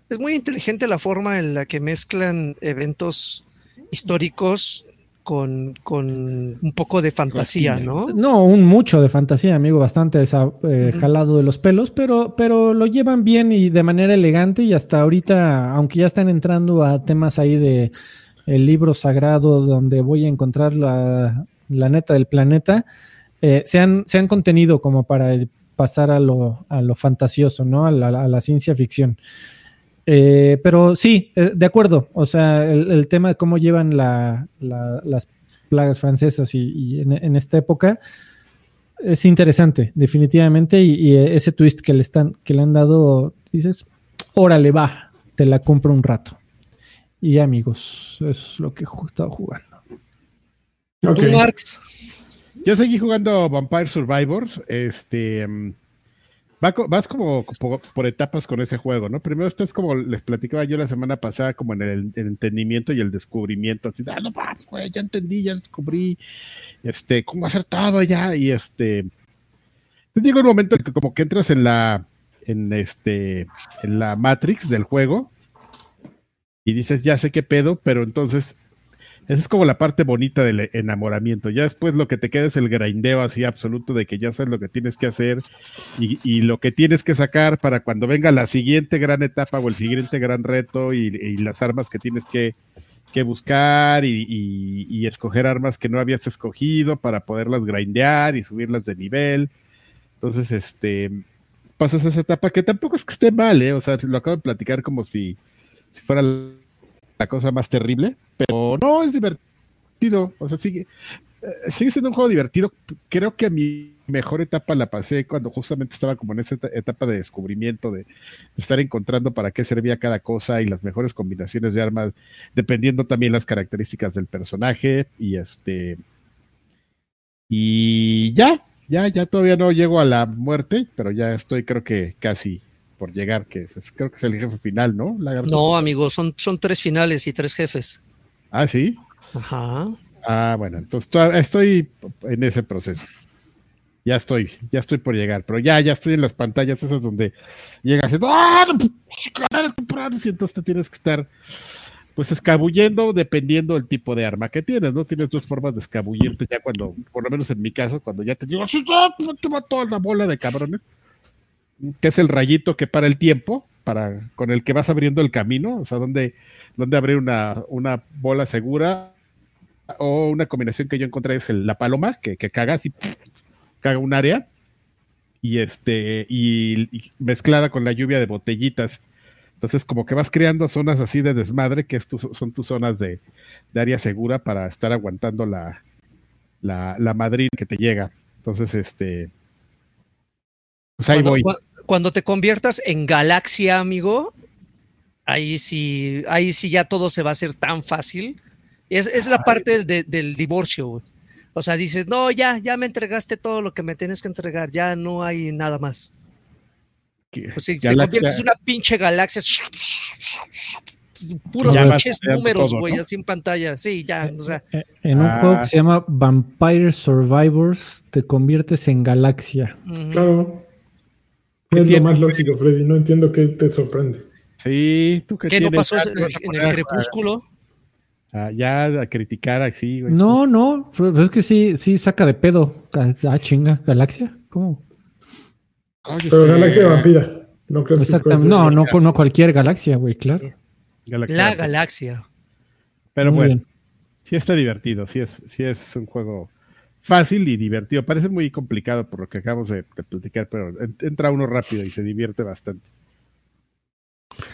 Es muy inteligente la forma en la que mezclan eventos históricos con, con un poco de fantasía, ¿no? No, un mucho de fantasía, amigo, bastante eh, jalado de los pelos, pero, pero lo llevan bien y de manera elegante y hasta ahorita, aunque ya están entrando a temas ahí de el libro sagrado donde voy a encontrar la, la neta del planeta, eh, se, han, se han contenido como para pasar a lo, a lo fantasioso, ¿no? A la, a la ciencia ficción. Eh, pero sí, eh, de acuerdo. O sea, el, el tema de cómo llevan la- la- las plagas francesas y, y en, en esta época es interesante, definitivamente. Y, y ese twist que le están, que le han dado, dices, órale, va, te la compro un rato. Y amigos, eso es lo que he estado jugando. Ok. Tú, Marx, Yo seguí jugando Vampire Survivors. Este. Vas como por, etapas con ese juego, ¿no? Primero estás como les platicaba yo la semana pasada, como en el, entendimiento y el descubrimiento. Así, ah, no, güey, ya entendí, ya descubrí. Este, cómo hacer todo ya. Y este. Entonces llega un momento en que como que entras en la. En este. En la Matrix del juego. Y dices, ya sé qué pedo, pero entonces esa es como la parte bonita del enamoramiento. Ya después lo que te queda es el grindeo así absoluto de que ya sabes lo que tienes que hacer y, lo que tienes que sacar para cuando venga la siguiente gran etapa o el siguiente gran reto y, las armas que tienes que, que buscar y escoger armas que no habías escogido para poderlas grindear y subirlas de nivel. Entonces, este, pasas esa etapa que tampoco es que esté mal, ¿eh? O sea, lo acabo de platicar como si, si fuera la cosa más terrible, pero no, es divertido. O sea, sigue, eh, sigue siendo un juego divertido. Creo que mi mejor etapa la pasé cuando justamente estaba como en esa eta- etapa de descubrimiento, de estar encontrando para qué servía cada cosa y las mejores combinaciones de armas, dependiendo también las características del personaje. Y este. Y ya, ya, ya todavía no llego a la muerte, pero ya estoy, creo que casi por llegar, que es- creo que es el jefe final, ¿no? Lagarto? no, amigo, son, son tres finales y tres jefes. Ah, sí. Ajá. Ah, bueno, entonces estoy en ese proceso. Ya estoy, ya estoy por llegar, pero ya, ya estoy en las pantallas esas donde llegas y, ¡Ah, no, tempranos! y entonces te tienes que estar pues escabullendo dependiendo del tipo de arma que tienes, ¿no? Tienes dos formas de escabullirte ya cuando, por lo menos en mi caso, cuando ya te digo, ¡Sí, ya, te va toda la bola de cabrones, que es el rayito que para el tiempo, para, con el que vas abriendo el camino, o sea, donde, donde abrir una, una bola segura o una combinación que yo encontré es el- la paloma, que, que caga así, caga un área, y este, y, mezclada con la lluvia de botellitas. Entonces, como que vas creando zonas así de desmadre, que son tus zonas de, de área segura para estar aguantando la, la, la que te llega. Entonces, este. Pues ahí Cuando, voy. cua- cuando te conviertas en galaxia, amigo, ahí sí, ahí sí ya todo se va a hacer tan fácil. Es, es la parte de- del divorcio, güey. O sea, dices, no, ya, ya me entregaste todo lo que me tienes que entregar, ya no hay nada más. Que- Pues si te conviertes en una pinche galaxia, puros pinches números, güey, ¿no? así en pantalla. Sí, ya, o sea, Eh, En un Ah. juego que se llama Vampire Survivors, te conviertes en galaxia. Claro. ¿Qué Es lo más lógico, Freddy. No entiendo qué te sorprende. Sí, tú que ¿qué no pasó Ah, en el, crepúsculo? a- ya a criticar así, güey. No, no, pero es que sí, sí saca de pedo. Ah, chinga, galaxia. ¿Cómo? Oye, Pero sí, Galaxia Vampira. No creo que Exactamente. No, no, no cualquier galaxia, güey, claro. Galaxia La galaxia. Pero Muy bueno, bien. sí está divertido, sí es, sí es un juego fácil y divertido. Parece muy complicado por lo que acabamos de, de platicar, pero en- entra uno rápido y se divierte bastante.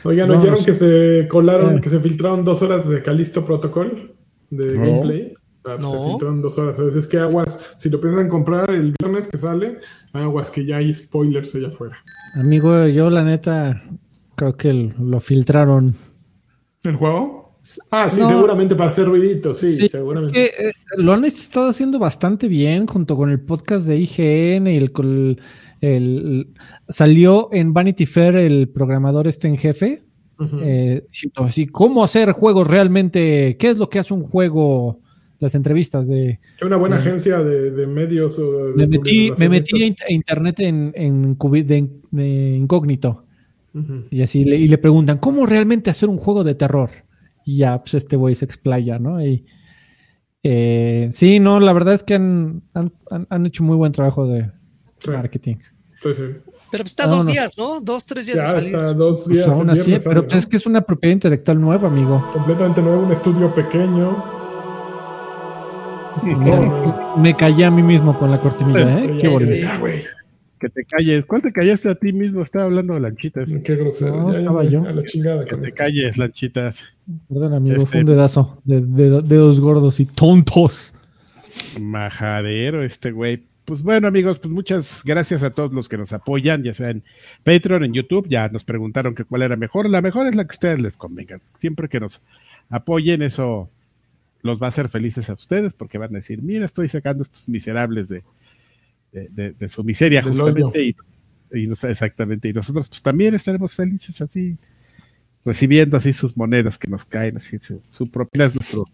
Oigan, No, ¿oyeron no que se colaron, Eh. que se filtraron dos horas de Calisto Protocol de No. gameplay? Ah, No. Se filtran dos horas. Veces que aguas, si lo piensan comprar el viernes que sale, aguas que ya hay spoilers allá afuera. Amigo, yo la neta creo que lo filtraron. ¿El juego? Ah, sí, No. seguramente para hacer ruidito, sí, Sí, seguramente. Es que, eh, lo han estado haciendo bastante bien junto con el podcast de IGN y el, salió en Vanity Fair el programador este en jefe eh, diciendo así cómo hacer juegos realmente qué es lo que hace un juego las entrevistas de una buena agencia de, de medios o de me metí me metí a internet en, de, de incógnito y así le, y le preguntan cómo realmente hacer un juego de terror y ya pues este güey se explaya no y eh, sí no la verdad es que han, han, han- han hecho muy buen trabajo de Sí, marketing sí, sí. Pero está No, dos no. días, ¿no? Dos, tres días de salir. está dos Pues días. aún así, pero pues es que es una propiedad intelectual nueva amigo Completamente nuevo, un estudio pequeño. Mira, me callé a mí mismo con la cortinilla ¿eh? qué bonito. Que te calles. ¿Cuál te callaste a ti mismo? Estaba hablando de lanchitas. Qué grosero. No, ya, ya, estaba ya, yo. A la chingada. Que te esto. calles, lanchitas. perdón amigo Este- fue un dedazo de, de- dedos gordos y tontos Majadero este güey. Pues bueno, amigos, pues muchas gracias a todos los que nos apoyan, ya sea en Patreon, en YouTube, ya nos preguntaron que cuál era mejor. La mejor es la que a ustedes les convenga. Siempre que nos apoyen, eso los va a hacer felices a ustedes, porque van a decir, mira, estoy sacando estos miserables de, de, de- de su miseria, Del justamente, y, exactamente, y nosotros pues también estaremos felices así, recibiendo así sus monedas que nos caen, así su, su propina es nuestro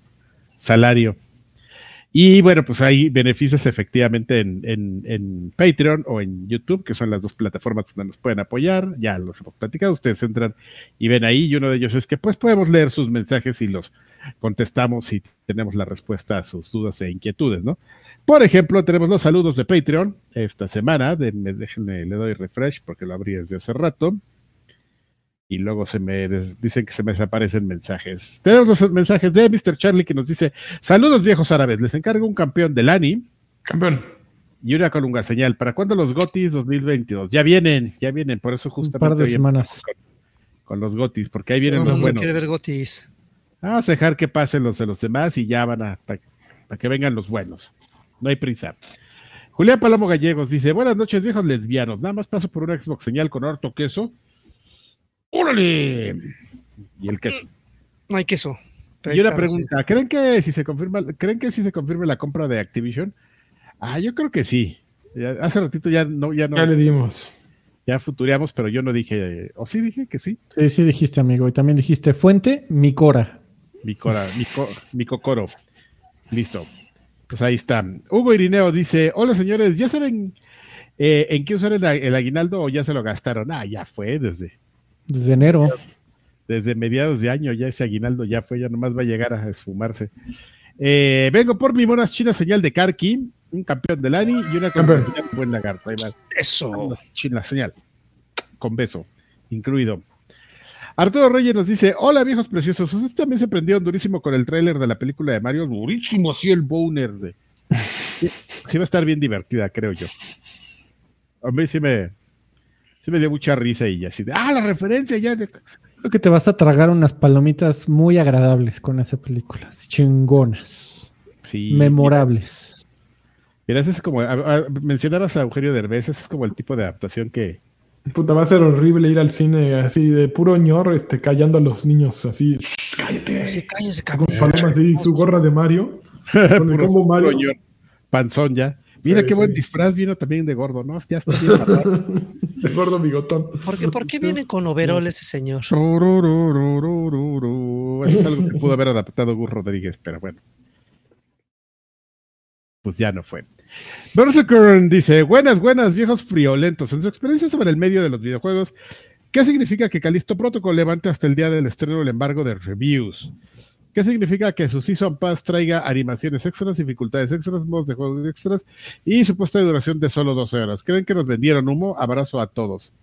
salario. Y bueno, pues hay beneficios efectivamente en, en, en Patreon o en YouTube, que son las dos plataformas donde nos pueden apoyar. Ya los hemos platicado, ustedes entran y ven ahí, y uno de ellos es que pues podemos leer sus mensajes y los contestamos y tenemos la respuesta a sus dudas e inquietudes, ¿no? Por ejemplo, tenemos los saludos de Patreon esta semana. Denme- déjenme, le doy refresh porque lo abrí desde hace rato. Y luego se me des- dicen que se me desaparecen mensajes. Tenemos los mensajes de Mr. Charlie que nos dice: Saludos viejos árabes, les encargo un campeón del ANI Campeón. y una colunga señal. ¿Para cuándo los GOTIS 2022? Ya vienen, ya vienen, por eso un justamente par de hoy semanas con, con los GOTIS, porque ahí vienen No, no, los no buenos. quiere ver Gotis. Vamos a dejar que pasen los de los demás y ya van a, para que vengan los buenos. No hay prisa. Julián Palomo Gallegos dice, buenas noches viejos lesbianos, nada más paso por una Xbox señal con harto queso. ¡Órale! Y el queso. No hay queso. Y una pregunta, ¿creen que si se confirma, creen que si se confirme la compra de Activision? Ah, yo creo que sí. Ya- hace ratito ya no, ya no, Ya le dimos. ya futureamos, pero yo no dije, o sí dije que sí. sí sí dijiste amigo y también dijiste fuente mi cora Mi, cora, mi, co- mi cocoro. Listo. Pues ahí está. Hugo Irineo dice: Hola señores, ¿ya saben eh, en qué usar el, el aguinaldo o ya se lo gastaron? Ah, ya fue desde, desde enero desde mediados de año, ya ese aguinaldo ya fue, ya nomás va a llegar a esfumarse. Eh, vengo por mi monas china señal de Karki, un campeón del ANI y una Campeón. señal de buen lagarto. Ahí va. Eso. China señal. Con beso, incluido. Arturo Reyes nos dice: Hola viejos preciosos, ustedes también se prendieron durísimo con el tráiler de la película de Mario, durísimo así el boner de. Sí, sí va a estar bien divertida, creo yo. A mí sí me, sí me dio mucha risa y así de, ah, la referencia ya. de-". creo que te vas a tragar unas palomitas muy agradables con esa película chingonas Sí, memorables Mira, ese es como, a- a- mencionabas a Eugenio Derbez, ese es como el tipo de adaptación que, Puta, va a ser horrible ir al cine así de puro ñor, este, callando a los niños así. "Shh, ¡Cállate! Sí, cállese, Con cabrón. paloma así, su gorra de Mario. Con el combo Mario. coño, panzón ya. Mira Sí, qué buen disfraz vino también de gordo, ¿no? Ya está bien. El gordo bigotón. ¿Por qué, por qué viene con overol ese señor? Es algo que pudo haber adaptado Gus Rodríguez, pero bueno. Pues ya no fue. Berserker dice: Buenas, buenas, viejos friolentos. En su experiencia sobre el medio de los videojuegos, ¿qué significa que Calisto Protocol levante hasta el día del estreno el embargo de reviews? ¿Qué significa que su Season Pass traiga animaciones extras, dificultades extras, modos de juego extras y supuesta duración de solo 12 horas? ¿Creen que nos vendieron humo? Abrazo a todos.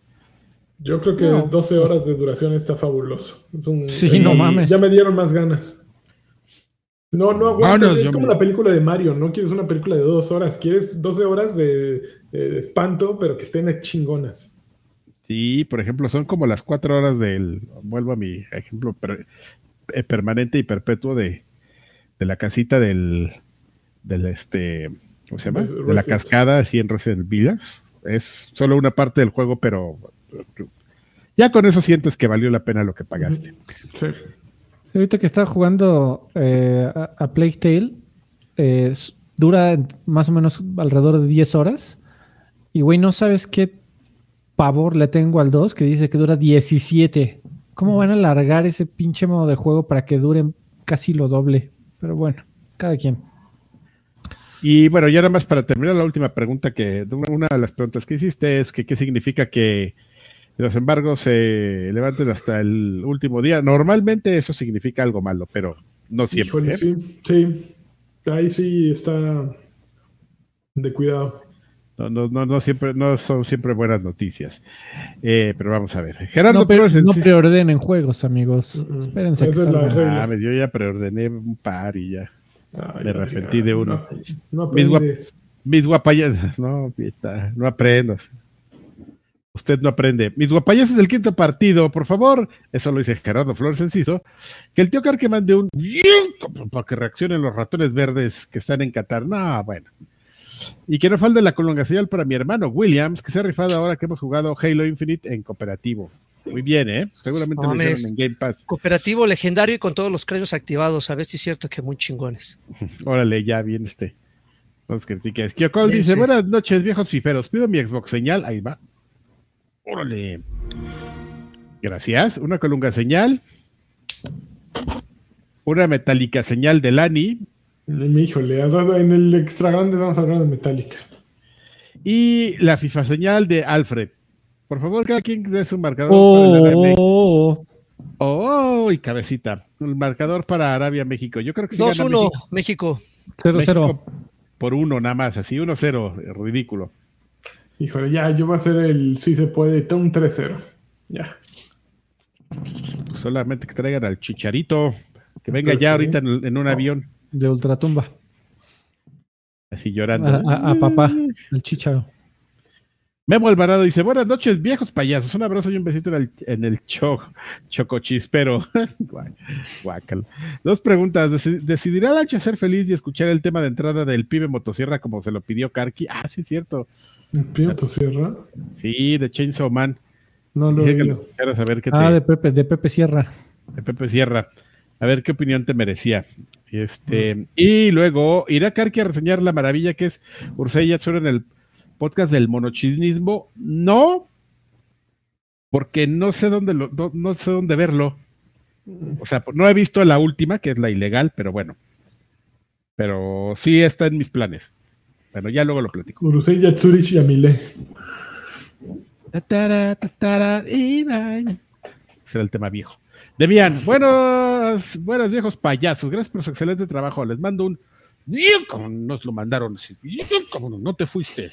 Yo creo que No. 12 horas de duración está fabuloso. Es un- Sí, no mames. Ya me dieron más ganas. No, no aguantas. Ganas, es como me- la película de Mario. No quieres una película de dos horas. Quieres 12 horas de, de espanto, pero que estén chingonas. Sí, por ejemplo, son como las cuatro horas del, vuelvo a mi ejemplo per- eh, permanente y perpetuo de, de la casita del, del este, ¿cómo se llama? De la cascada, así en Resident Village. Es solo una parte del juego, pero ya con eso sientes que valió la pena lo que pagaste. Sí. Ahorita que estaba jugando eh, a, a Plague Tale, eh, dura más o menos alrededor de 10 horas. Y güey, no sabes qué pavor le tengo al 2 que dice que dura 17. ¿Cómo van a alargar ese pinche modo de juego para que dure casi lo doble? Pero bueno, cada quien. Y bueno, ya nada más para terminar la última pregunta que, una de las preguntas que hiciste es que qué significa que los embargos se levanten hasta el último día. Normalmente eso significa algo malo, pero no siempre. ¿eh? sí, sí, ahí sí está de cuidado. No, no, no, no, siempre, no son siempre buenas noticias. Eh, pero vamos a ver. Gerardo no, pero, no preordenen juegos, amigos. Espérense. ah, yo ya preordené un par y ya. me arrepentí de uno. No, mis, guap mis guapayas. No, no aprendas. Usted no aprende. Mis guapayas es del quinto partido, por favor. Eso lo dice Gerardo Flores Enciso. Que el tío Carque mande un para que reaccionen los ratones verdes que están en Qatar. No, bueno. Y que no falte la señal para mi hermano Williams, que se ha rifado ahora que hemos jugado Halo Infinite en cooperativo. Muy bien, ¿eh? Seguramente lo hicieron en Game Pass. Cooperativo legendario y con todos los cráneos activados. A ver si es cierto que muy chingones. Órale, ya viene este. No nos critiques. Kyokol dice: Buenas noches, viejos fiferos. Pido mi Xbox señal. Ahí va. Órale. Gracias. Una colunga señal. Una metálica señal de Lani. Híjole, en el extra grande vamos a hablar de metálica. Y la FIFA señal de Alfred. Por favor, cada quien dé su marcador. Oh, oh, y cabecita. El marcador para Arabia, México. Yo creo que 2-1, México. 0-0. Por uno nada más, así 1-0. Ridículo. Híjole, ya, yo voy a hacer el si se puede, un 3-0. Ya. Pues solamente que traigan al chicharito, que venga ya ahorita en, un avión. De ultratumba. Así llorando. A, papá, el chicharo. Memo Alvarado dice: Buenas noches, viejos payasos. Un abrazo y un besito en el, en el cho, chocochispero. Dos preguntas. ¿Decidirá Lancha ser feliz y escuchar el tema de entrada del pibe motosierra como se lo pidió Karki? Ah, sí, cierto. ¿El Sierra? Sí, de Chainsaw Man. No lo he saber qué Ah, de Pepe, de Pepe Sierra. De Pepe Sierra. A ver qué opinión te merecía. Este, mm. Y luego irá Karki a reseñar la maravilla que es Ursay Yatsura en el podcast del monochisnismo. No, porque no sé dónde lo, no, sé dónde verlo. O sea, no he visto la última, que es la ilegal, pero bueno. Pero sí está en mis planes. Bueno, ya luego lo platico. Urusei Yatsurich y Amile. Será el tema viejo. Demian, buenos, buenos viejos payasos. Gracias por su excelente trabajo. Les mando un. Como nos lo mandaron. Como no te fuiste.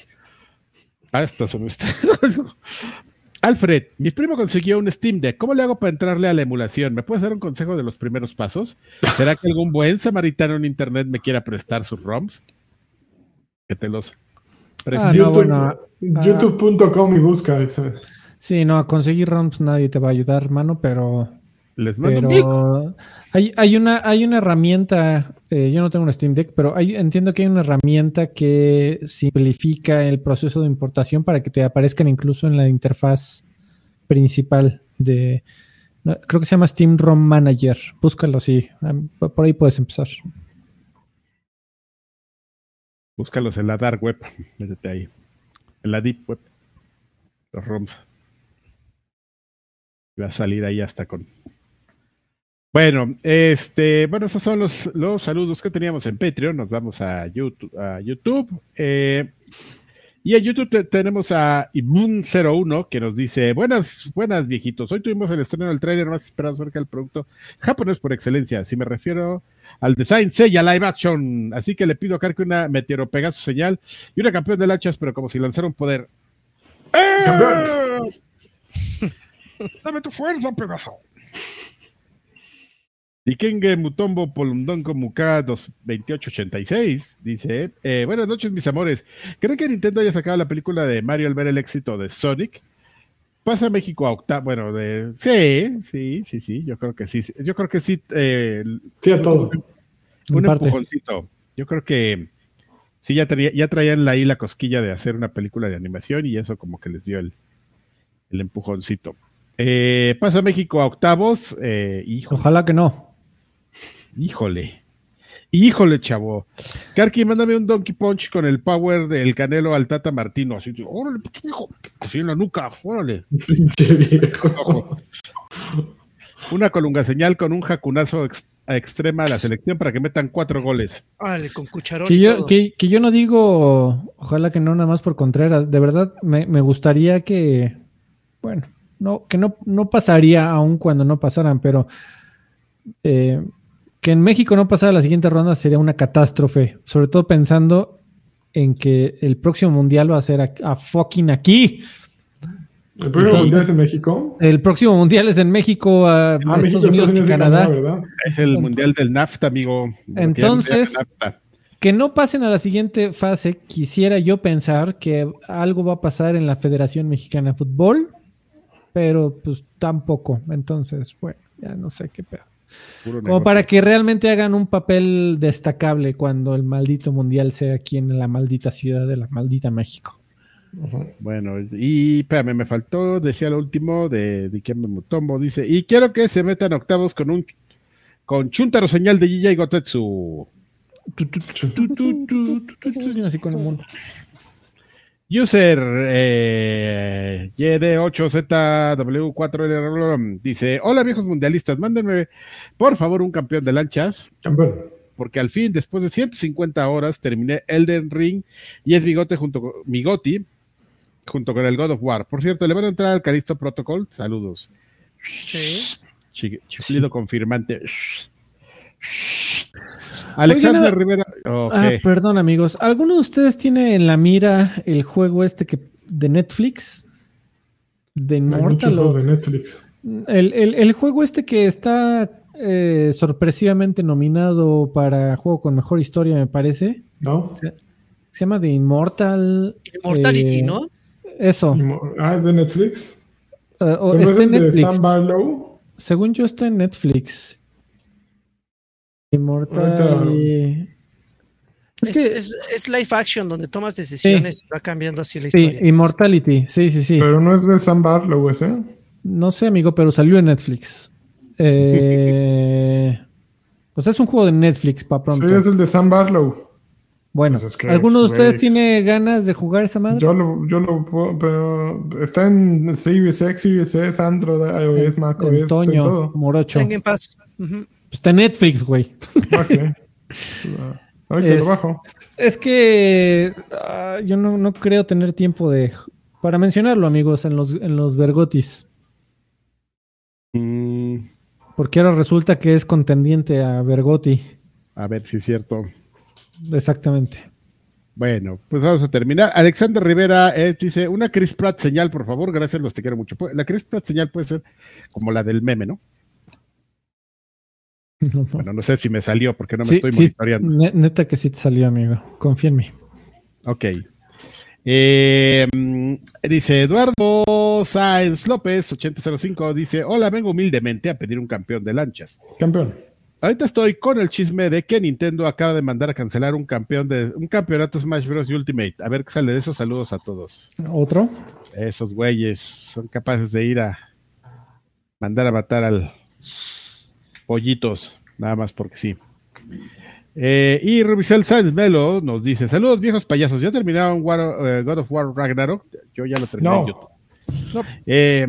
Hasta sobre Alfred, mi primo consiguió un Steam Deck. ¿Cómo le hago para entrarle a la emulación? ¿Me puedes dar un consejo de los primeros pasos? ¿Será que algún buen samaritano en internet me quiera prestar sus ROMs? Que te los ah, YouTube.com ah. y busca. Sí, no, a conseguir ROMs nadie te va a ayudar, hermano, pero. Les mando hay, hay, una, hay una herramienta, eh, yo no tengo un Steam Deck, pero hay, entiendo que hay una herramienta que simplifica el proceso de importación para que te aparezcan incluso en la interfaz principal de. creo que se llama Steam ROM Manager. Búscalo, sí. Por ahí puedes empezar. Búscalos en la dark web, métete ahí. En la deep web. Los ROMs. Va a salir ahí hasta con. Bueno, este, bueno, esos son los, los saludos que teníamos en Patreon. Nos vamos a YouTube. A YouTube eh, y en YouTube tenemos a Ibun01 que nos dice: Buenas, buenas viejitos. Hoy tuvimos el estreno del trailer más esperado acerca del producto japonés por excelencia. Si me refiero al design sella live action. Así que le pido a Karki una Meteoro Pegasus señal y una campeón de lanchas, pero como si lanzara un poder. ¡Campeón! Dame tu fuerza, Pegaso. Dikenge Mutombo Polundonko Muka 2886 dice: eh, Buenas noches, mis amores. ¿Creen que Nintendo haya sacado la película de Mario al ver el éxito de Sonic? Pasa México a octavo. Bueno, de, sí, sí, sí, sí, yo creo que sí. Yo creo que sí. Eh, sí, a todo. Un, empujoncito. Yo creo que Sí, ya, traía, ya traían ahí la cosquilla de hacer una película de animación y eso como que les dio el, el empujoncito. Eh, pasa México a octavos. Eh, híjole, Ojalá que no. Híjole. Híjole, chavo. Karki, mándame un Donkey Punch con el power del Canelo al Tata Martino. Así, órale, hijo. Así en la nuca, órale. Viejo. Una colunga señal con un jacunazo ex- a extrema a la selección para que metan cuatro goles. Con cucharón Que y yo, todo. que, que yo no digo, ojalá que no nada más por Contreras. De verdad, me, me gustaría que, bueno, no, que no, no pasaría aún cuando no pasaran, pero eh, que en México no pasara la siguiente ronda sería una catástrofe. Sobre todo pensando en que el próximo mundial va a ser a, a fucking aquí. El próximo Entonces- mundial es en México. El próximo mundial es en México, a, Ah, a México, Estados Unidos y y Canadá. ¿verdad? Es el mundial del NAFTA, amigo. Entonces- NAFTA. Que no pasen a la siguiente fase, quisiera yo pensar que algo va a pasar en la Federación Mexicana de Fútbol, pero pues tampoco. Entonces, bueno, ya no sé qué pedo. Puro Como negocio. para que realmente hagan un papel destacable cuando el maldito mundial sea aquí en la maldita ciudad de la maldita México. Bueno, y espérame, me faltó, decía lo último de, de Kembe Mutombo, dice, y quiero que se metan octavos con un con Chuntaro señal de Gilla y Gotetsu. Así con el mundo. User eh, YD8ZW4 dice, hola viejos mundialistas, mándenme por favor un campeón de lanchas, Campeón. porque al fin, después de 150 horas, terminé Elden Ring y es Bigote junto con Bigoti junto con el God of War. Por cierto, le van a entrar al Calisto Protocol. Saludos. Sí. Confirmante. Alexander Oigan, Rivera. Ah, perdón amigos. ¿Alguno de ustedes tiene en la mira el juego este que de Netflix? De o- juegos de Netflix. El, el- el juego este que está eh, sorpresivamente nominado para juego con mejor historia, me parece. ¿No? Se, se llama The Immortal. Immortality, eh, ¿no? Eso. Ah, es de Netflix. eh, o ¿Pero no es está en Netflix. Sam Barlow? Según yo, está en Netflix. Immortal. Ahorita- Es Es, que- es- es live action donde tomas decisiones y va cambiando así la sí, historia. Immortality. Sí, sí, sí. Pero no es de Sam Barlow ese. No sé, amigo, pero salió en Netflix. Eh, o sea, es un juego de Netflix para pronto. Sí, es el de Sam Barlow. Bueno, Pues es que, ¿alguno de ustedes tiene ganas de jugar esa madre? Yo lo, yo lo puedo, pero está en Series X, Series S, Android, iOS, Mac OS, todo. Morocho. Game Pass. Ujú. Está en Netflix, güey. Ok. Ahorita Es- lo bajo. Es que ah, yo no, no creo tener tiempo de para mencionarlo, amigos, en los, en los Vergotis. Mm, Porque ahora resulta que es contendiente a Vergoti. a ver si es cierto. Exactamente. Bueno, pues vamos a terminar. Alexander Rivera eh, dice, una Chris Pratt señal, por favor. Gracias, los te quiero mucho. La Chris Pratt señal puede ser como la del meme, ¿no? No, no. Bueno, no sé si me salió porque no me Sí, estoy sí, monitoreando. ne- neta que sí te salió, amigo. Confía en mí. Ok. Eh, mm, dice Eduardo Sáenz López, 8005, dice, hola, vengo humildemente a pedir un campeón de lanchas. Campeón. Ahorita estoy con el chisme de que Nintendo acaba de mandar a cancelar un campeón de un campeonato Smash Bros. Ultimate. A ver qué sale de esos saludos a todos. ¿Otro? Esos güeyes son capaces de ir a mandar a matar al pollitos, nada más porque sí. Eh, y Rubicel Sáenz Melo nos dice: Saludos, viejos payasos. ¿Ya terminaron War- eh, God of War Ragnarok? Yo ya lo terminé No. en YouTube. No. Eh,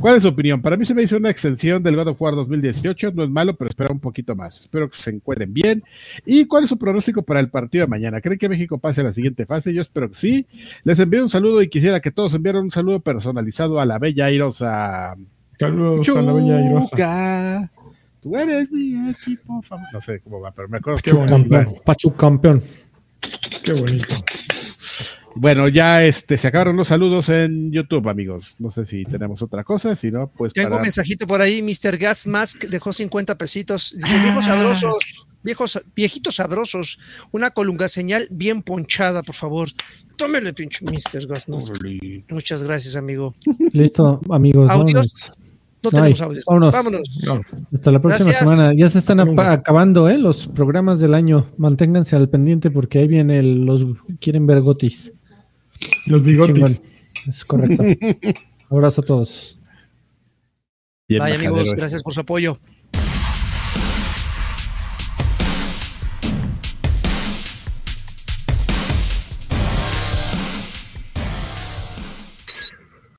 ¿Cuál es su opinión? Para mí se me hizo una extensión del God of War 2018. No es malo, pero espera un poquito más. Espero que se encuentren bien. ¿Y cuál es su pronóstico para el partido de mañana? ¿Creen que México pase a la siguiente fase? Yo espero que sí. Les envío un saludo y quisiera que todos enviaran un saludo personalizado a la bella airosa. Saludos a la bella Airosa. Chuca, tú eres mi equipo favorito. No sé cómo va, pero me acuerdo. Qué bonito. Campeón. Pachu campeón. Qué bonito. Bueno, ya este, se acabaron los saludos en YouTube, amigos. No sé si tenemos otra cosa, si no, pues Tengo para- un mensajito por ahí, Mr. Gas Mask dejó 50 pesitos. Dice, viejos Ah. sabrosos, viejos, viejitos sabrosos, una colunga señal bien ponchada, por favor. Tómele, pinche Mr. Gas Mask. Muchas gracias, amigo. Listo, amigos. Audios. vámonos. No, No tenemos audios. Vámonos. Vámonos. No. Hasta la próxima Gracias. semana. Ya se están acabando ¿eh? los programas del año. Manténganse al pendiente porque ahí viene el- los quieren ver gotis. Los bigotis. Chingón. Es correcto. Abrazo a todos. Bye, majadero amigos. Gracias por su apoyo.